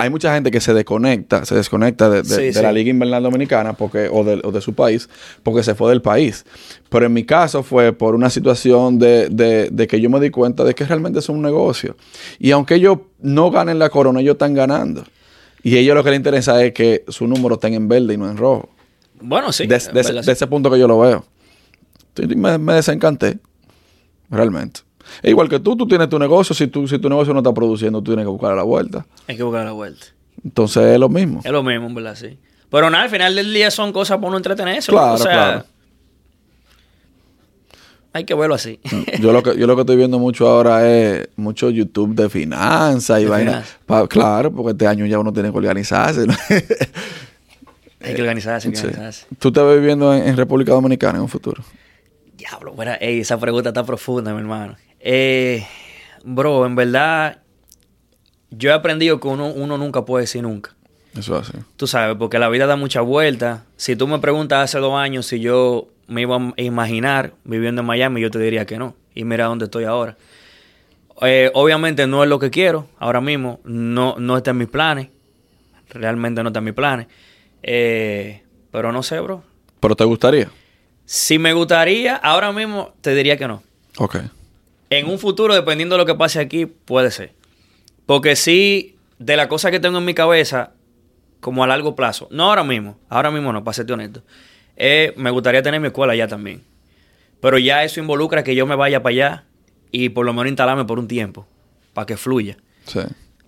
hay mucha gente que se desconecta, se desconecta de, la Liga Invernal Dominicana porque, o, de, su país porque se fue del país. Pero en mi caso fue por una situación de, que yo me di cuenta de que realmente es un negocio. Y aunque ellos no ganen la corona, ellos están ganando. Y a ellos lo que les interesa es que su número esté en verde y no en rojo. Bueno, sí. De, ese punto que yo lo veo. Me, me desencanté. Realmente. E igual que tú, tú tienes tu negocio. Si, tú, si tu negocio no está produciendo, tú tienes que buscar la vuelta. Hay que buscar la vuelta. Entonces es lo mismo. Es lo mismo, en verdad, sí. Pero nada, al final del día son cosas para uno entretenerse. Claro, o sea, claro. Hay que verlo así. Yo lo que yo lo que estoy viendo mucho ahora es mucho YouTube de finanzas y vaina. claro, porque este año ya uno tiene que organizarse. hay que organizarse, hay que organizarse. ¿Tú te ves viviendo en, República Dominicana en un futuro? Diablo, bueno, esa pregunta está profunda, mi hermano. Eh, bro, en verdad, yo he aprendido que uno, uno nunca puede decir nunca. Eso es así. Tú sabes, porque la vida da mucha vuelta. Si tú me preguntas hace dos años si yo me iba a imaginar viviendo en Miami, yo te diría que no. Y mira dónde estoy ahora. Eh, obviamente no es lo que quiero ahora mismo. No, no está en mis planes. Realmente no está en mis planes. Eh, pero no sé, bro. ¿Pero te gustaría? Si me gustaría, ahora mismo te diría que no. Ok. En un futuro, dependiendo de lo que pase aquí, puede ser. Porque sí, de la cosa que tengo en mi cabeza, como a largo plazo, no ahora mismo, ahora mismo no, para serte honesto, eh, me gustaría tener mi escuela allá también. Pero ya eso involucra que yo me vaya para allá y por lo menos instalarme por un tiempo, para que fluya. Sí.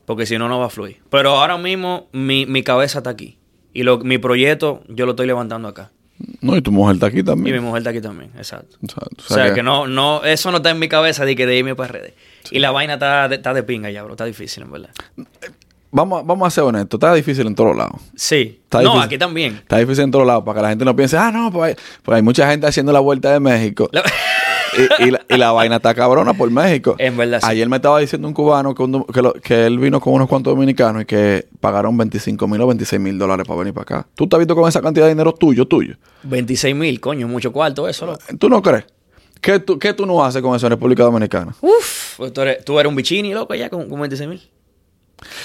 Porque si no, no va a fluir. Pero ahora mismo mi, mi cabeza está aquí. Y lo, mi proyecto yo lo estoy levantando acá. No, y tu mujer está aquí también. Y mi mujer está aquí también, exacto. O sea, que... no, no, eso no está en mi cabeza de que de irme para redes. Y la vaina está de, está de pinga ya, bro. Está difícil, en verdad. Vamos, vamos a ser honestos, está difícil en todos lados. Sí. no, aquí también. Está difícil en todos lados, para que la gente no piense, ah, no, pues hay, pues hay mucha gente haciendo la vuelta de México. y, la, vaina está cabrona por México. En verdad. Ayer me estaba diciendo un cubano que, que, él vino con unos cuantos dominicanos y que pagaron 25 mil o 26 mil dólares para venir para acá. ¿Tú te has visto con esa cantidad de dinero tuyo, tuyo? 26 mil, coño, mucho cuarto eso. ¿Tú no crees? ¿Qué tú, ¿Qué tú no haces con eso en República Dominicana? Uf, pues tú, eres, tú eres un bichini, loco, ya con, 26 mil.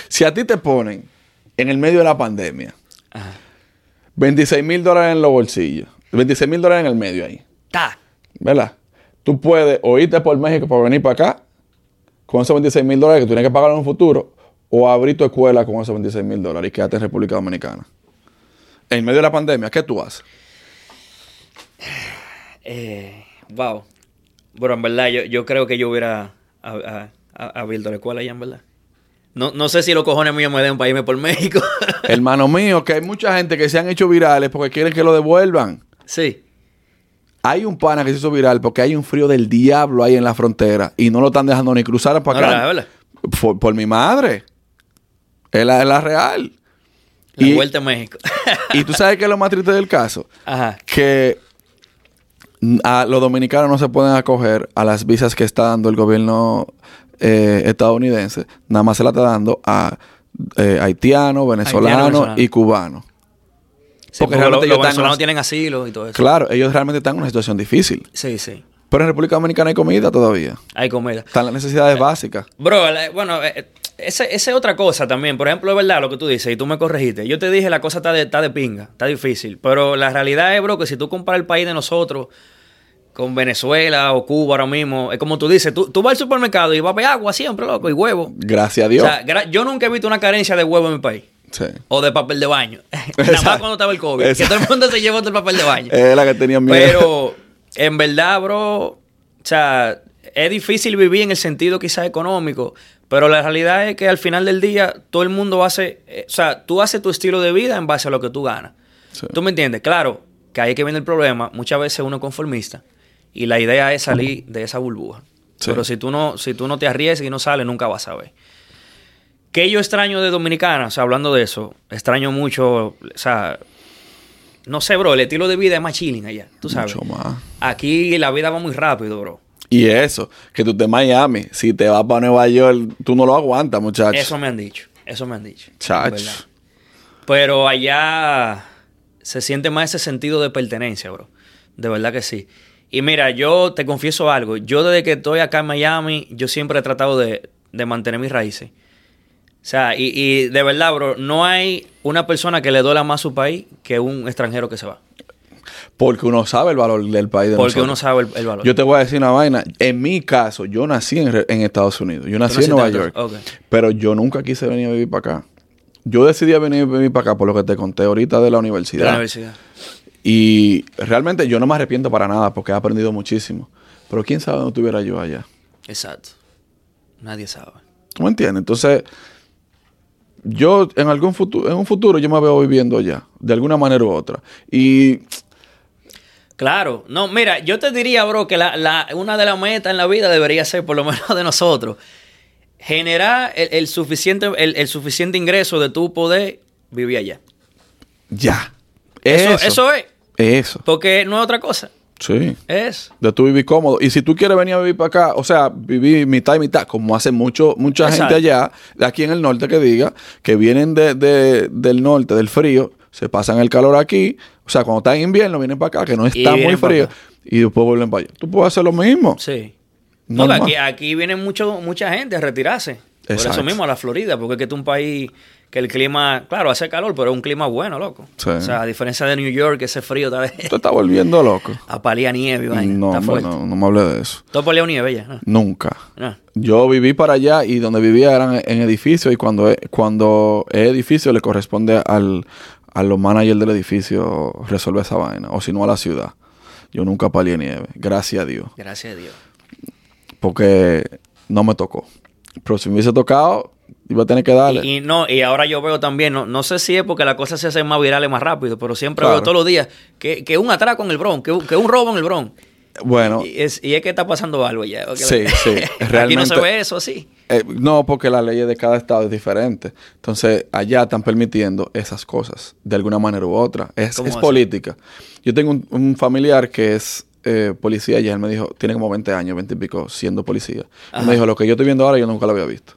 Si a ti te ponen en el medio de la pandemia 26 mil dólares en los bolsillos, 26 mil dólares en el medio ahí. Ta. ¿Verdad? Tú puedes o irte por México para venir para acá con esos 26 mil dólares que tú tienes que pagar en un futuro o abrir tu escuela con esos 26 mil dólares y quedarte en República Dominicana. En medio de la pandemia, ¿qué tú haces? Eh, wow. Bueno, en verdad, yo, creo que yo hubiera abierto la escuela ya, en verdad. No, no sé si los cojones míos me den para irme por México. Hermano mío, que hay mucha gente que se han hecho virales porque quieren que lo devuelvan. Sí. Hay un pana que se hizo viral porque hay un frío del diablo ahí en la frontera y no lo están dejando ni cruzar para acá. por, mi madre. Es la, real. La vuelta a México. y tú sabes que es lo más triste del caso. Ajá. Que a los dominicanos no se pueden acoger a las visas que está dando el gobierno eh, estadounidense. Nada más se la está dando a eh, haitianos, venezolanos y cubanos porque, realmente los venezolanos tienen asilo y todo eso. Claro, ellos realmente están en una situación difícil. Sí, sí. Pero en República Dominicana hay comida todavía. Hay comida. Están las necesidades básicas. Bro, bueno, eh, esa es otra cosa también. Por ejemplo, es verdad lo que tú dices y tú me corregiste. Yo te dije la cosa está de, está de pinga, está difícil. Pero la realidad es, bro, que si tú comparas el país de nosotros con Venezuela o Cuba ahora mismo, es como tú dices, tú, tú vas al supermercado y vas a ver agua siempre, loco, y huevo. Gracias a Dios. O sea, yo nunca he visto una carencia de huevo en mi país. O de papel de baño. Nada más cuando estaba el COVID. Que todo el mundo se llevó del papel de baño. Es la que tenía miedo. Pero, en verdad, bro, o sea, es difícil vivir en el sentido quizás económico. Pero la realidad es que al final del día, todo el mundo hace. Eh, o sea, tú haces tu estilo de vida en base a lo que tú ganas. ¿Tú me entiendes? Claro, que ahí es que viene el problema. Muchas veces uno es conformista. Y la idea es salir de esa burbuja. Pero si tú no, si tú no te arriesgas y no sales, nunca vas a ver. ¿Qué yo extraño de Dominicana? O sea, hablando de eso, extraño mucho, o sea, no sé, bro, el estilo de vida es más chilling allá, tú sabes. Mucho más. Aquí la vida va muy rápido, bro. Y eso, que tú estés en Miami, si te vas para Nueva York, tú no lo aguantas, muchacho. Eso me han dicho, eso me han dicho. Chach. ¿verdad? Pero allá se siente más ese sentido de pertenencia, bro. De verdad que sí. Y mira, yo te confieso algo. Yo desde que estoy acá en Miami, yo siempre he tratado de, de mantener mis raíces. O sea, y, y de verdad, bro, no hay una persona que le duela más su país que un extranjero que se va. Porque uno sabe el valor del país de Porque nosotros. uno sabe el, el valor. Yo te voy a decir una vaina. En mi caso, yo nací en, Estados Unidos. Yo nací en Nueva York. Pero yo nunca quise venir a vivir para acá. Yo decidí venir a vivir para acá por lo que te conté ahorita de la de universidad. la universidad. Y realmente yo no me arrepiento para nada porque he aprendido muchísimo. Pero quién sabe dónde estuviera yo allá. Exacto. Nadie sabe. ¿Tú me entiendes? Entonces, yo en algún futuro, en un futuro yo me veo viviendo allá, de alguna manera u otra. Y Claro, no, mira, yo te diría, bro, que la, la- una de las metas en la vida debería ser, por lo menos de nosotros, generar el, el suficiente, el, el suficiente ingreso de tu poder vivir allá. ya. Eso, Eso. eso es, Eso. porque no es otra cosa, Sí. es. De tú vivir cómodo. Y si tú quieres venir a vivir para acá, o sea, vivir mitad y mitad, como hace mucho, mucha Exacto. gente allá, de aquí en el norte que diga, que vienen de, de- del norte, del frío, se pasan el calor aquí. O sea, cuando está en invierno, vienen para acá, que no está muy frío, y después vuelven para allá. Tú puedes hacer lo mismo. Sí. No, aquí, aquí viene mucho, mucha gente a retirarse. Por eso mismo a la Florida, porque es que es un país que el clima, claro, hace calor, pero es un clima bueno, loco. Sí. O sea, a diferencia de New York, ese frío tal vez Tú estás volviendo loco. a palía nieve, y vaina. No, hombre, no, no me hables de eso. Todo palía nieve ya. ¿no? Nunca. No. Yo viví para allá y donde vivía eran en edificios y cuando es, cuando es edificio le corresponde al, a los managers del edificio resolver esa vaina o si no a la ciudad. Yo nunca palié nieve, gracias a Dios, Gracias a Dios. porque no me tocó. Pero si me hubiese tocado, iba a tener que darle. Y, y no, y ahora yo veo también, no, no sé si es porque la cosa se hace más viral y más rápido, pero siempre Claro. veo todos los días que, que un atraco en el Bronx, que, un- que un robo en el Bronx. bueno, Y es, y es que está pasando algo ya. Sí, sí, Aquí no realmente- se ve eso así. eh, no, porque las leyes de cada estado es diferente. Entonces, allá están permitiendo esas cosas, de alguna manera u otra. Es, ¿Cómo es política. Yo tengo un, un familiar que es eh, policía y él me dijo, tiene como 20 años, 20 y pico, siendo policía. Y me dijo, lo que yo estoy viendo ahora yo nunca lo había visto.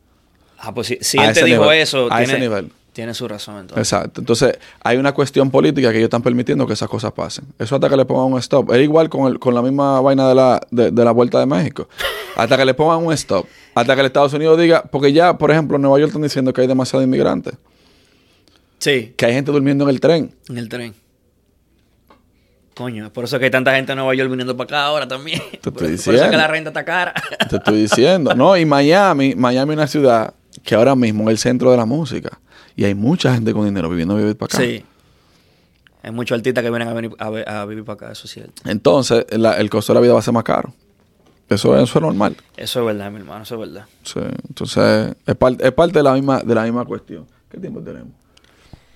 Ah, pues si, si él te dijo nivel, eso, a tiene, ese nivel. tiene su razón entonces. Exacto. Entonces, hay una cuestión política que ellos están permitiendo que esas cosas pasen. Eso hasta que le pongan un stop. Es igual con, el- con la misma vaina de la, de, de la vuelta de México. Hasta que le pongan un stop. Hasta que el Estados Unidos diga, porque ya, por ejemplo, en Nueva York están diciendo que hay demasiados inmigrantes. Sí, Que hay gente durmiendo en el tren. en el tren. Coño, por eso que hay tanta gente en Nueva York viniendo para acá ahora también. Te por, estoy por eso es diciendo. que la renta está cara. Te estoy diciendo. No, y Miami, Miami es una ciudad que ahora mismo es el centro de la música. Y hay mucha gente con dinero viviendo a vivir para acá. sí. Hay muchos artistas que vienen a, venir, a, vivir para acá, eso es cierto. Entonces, la- el costo de la vida va a ser más caro. Eso, eso es normal. Eso es verdad, mi hermano, eso es verdad. Sí, entonces es, par- es parte de la misma de la misma cuestión. ¿Qué tiempo tenemos?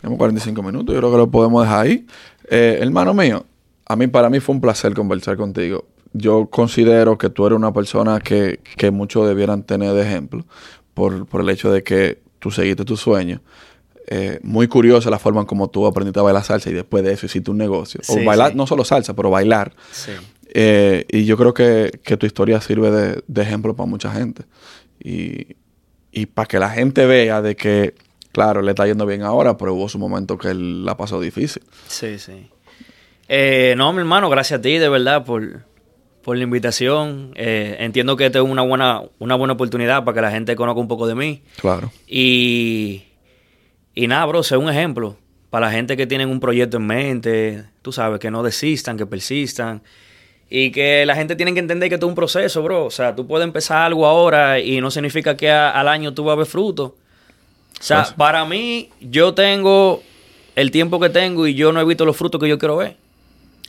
Tenemos 45 minutos, yo creo que lo podemos dejar ahí. Eh, hermano mío, a mí para mí fue un placer conversar contigo. Yo considero que tú eres una persona que, que muchos debieran tener de ejemplo por, por el hecho de que tú seguiste tu sueño. Eh, muy curiosa la forma en como tú aprendiste a bailar salsa y después de eso hiciste un negocio. Sí, o bailar, sí. no solo salsa, pero bailar. Sí. Eh, y yo creo que, que tu historia sirve de, de ejemplo para mucha gente. Y, y para que la gente vea de que, claro, le está yendo bien ahora, pero hubo su momento que él la pasó difícil. Sí, sí. Eh, no, mi hermano, gracias a ti, de verdad, por, por la invitación. Eh, entiendo que esta es una buena, una buena oportunidad para que la gente conozca un poco de mí. Claro. Y, y nada, bro, sé un ejemplo para la gente que tienen un proyecto en mente, tú sabes, que no desistan, que persistan. Y que la gente tiene que entender que esto es un proceso, bro. O sea, tú puedes empezar algo ahora y no significa que a- al año tú vas a ver fruto. O sea, Fácil. para mí, yo tengo el tiempo que tengo y yo no he visto los frutos que yo quiero ver.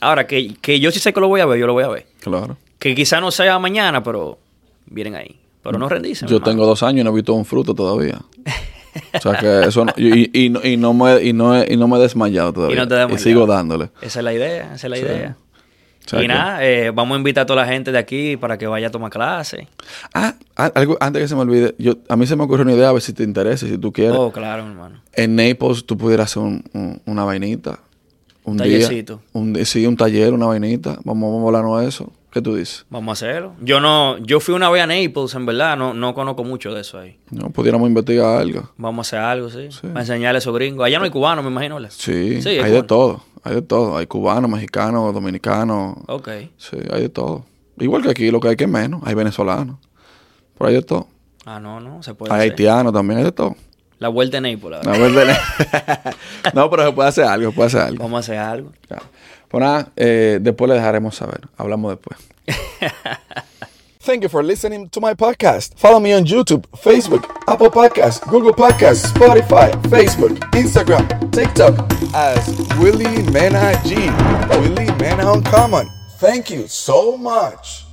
Ahora, que, que yo sí sé que lo voy a ver, yo lo voy a ver. Claro. Que quizá no sea mañana, pero vienen ahí. Pero no rendirse. mi Yo hermano. tengo dos años y no he visto un fruto todavía. O sea que eso no, y, y, y no, y no me, y, no he, y no me he desmayado todavía. Y no te desmayado. sigo dándole. Esa es la idea, esa es la Sí. idea. O sea y que- nada, eh, vamos a invitar a toda la gente de aquí para que vaya a tomar clase. Ah, ah, algo, antes que se me olvide, yo, a mí se me ocurrió una idea, a ver si te interesa, si tú quieres. Oh, claro, hermano. En Naples tú pudieras hacer un- un- una vainita. Un Tallercito. día. Un, sí, un taller, una vainita. Vamos, vamos a hablarnos de eso. ¿Qué tú dices? Vamos a hacerlo. Yo no, yo fui una vez a Naples, en verdad, no, no conozco mucho de eso ahí. No, pudiéramos investigar algo. Vamos a hacer algo, sí. Sí. Para enseñarle a esos gringos. Allá no hay cubanos, me imagino. Sí, Sí, hay de todo. Hay de todo. Hay cubanos, mexicanos, dominicanos. Ok. Sí, hay de todo. Igual que aquí, lo que hay que es menos. Hay venezolanos. Pero hay de todo. Ah, no, no, se puede Hay haitianos también, hay de todo. La vuelta en Naples, la. No, pues, no, pero se puede hacer algo, se puede hacer algo. Vamos a hacer algo. Claro. Pues nada, eh, después le dejaremos saber. Hablamos después. Thank you for listening to my podcast. Follow me on YouTube, Facebook, Apple Podcasts, Google Podcasts, Spotify, Facebook, Instagram, TikTok as Willie Mena G. Willie Mena Uncommon. Thank you so much.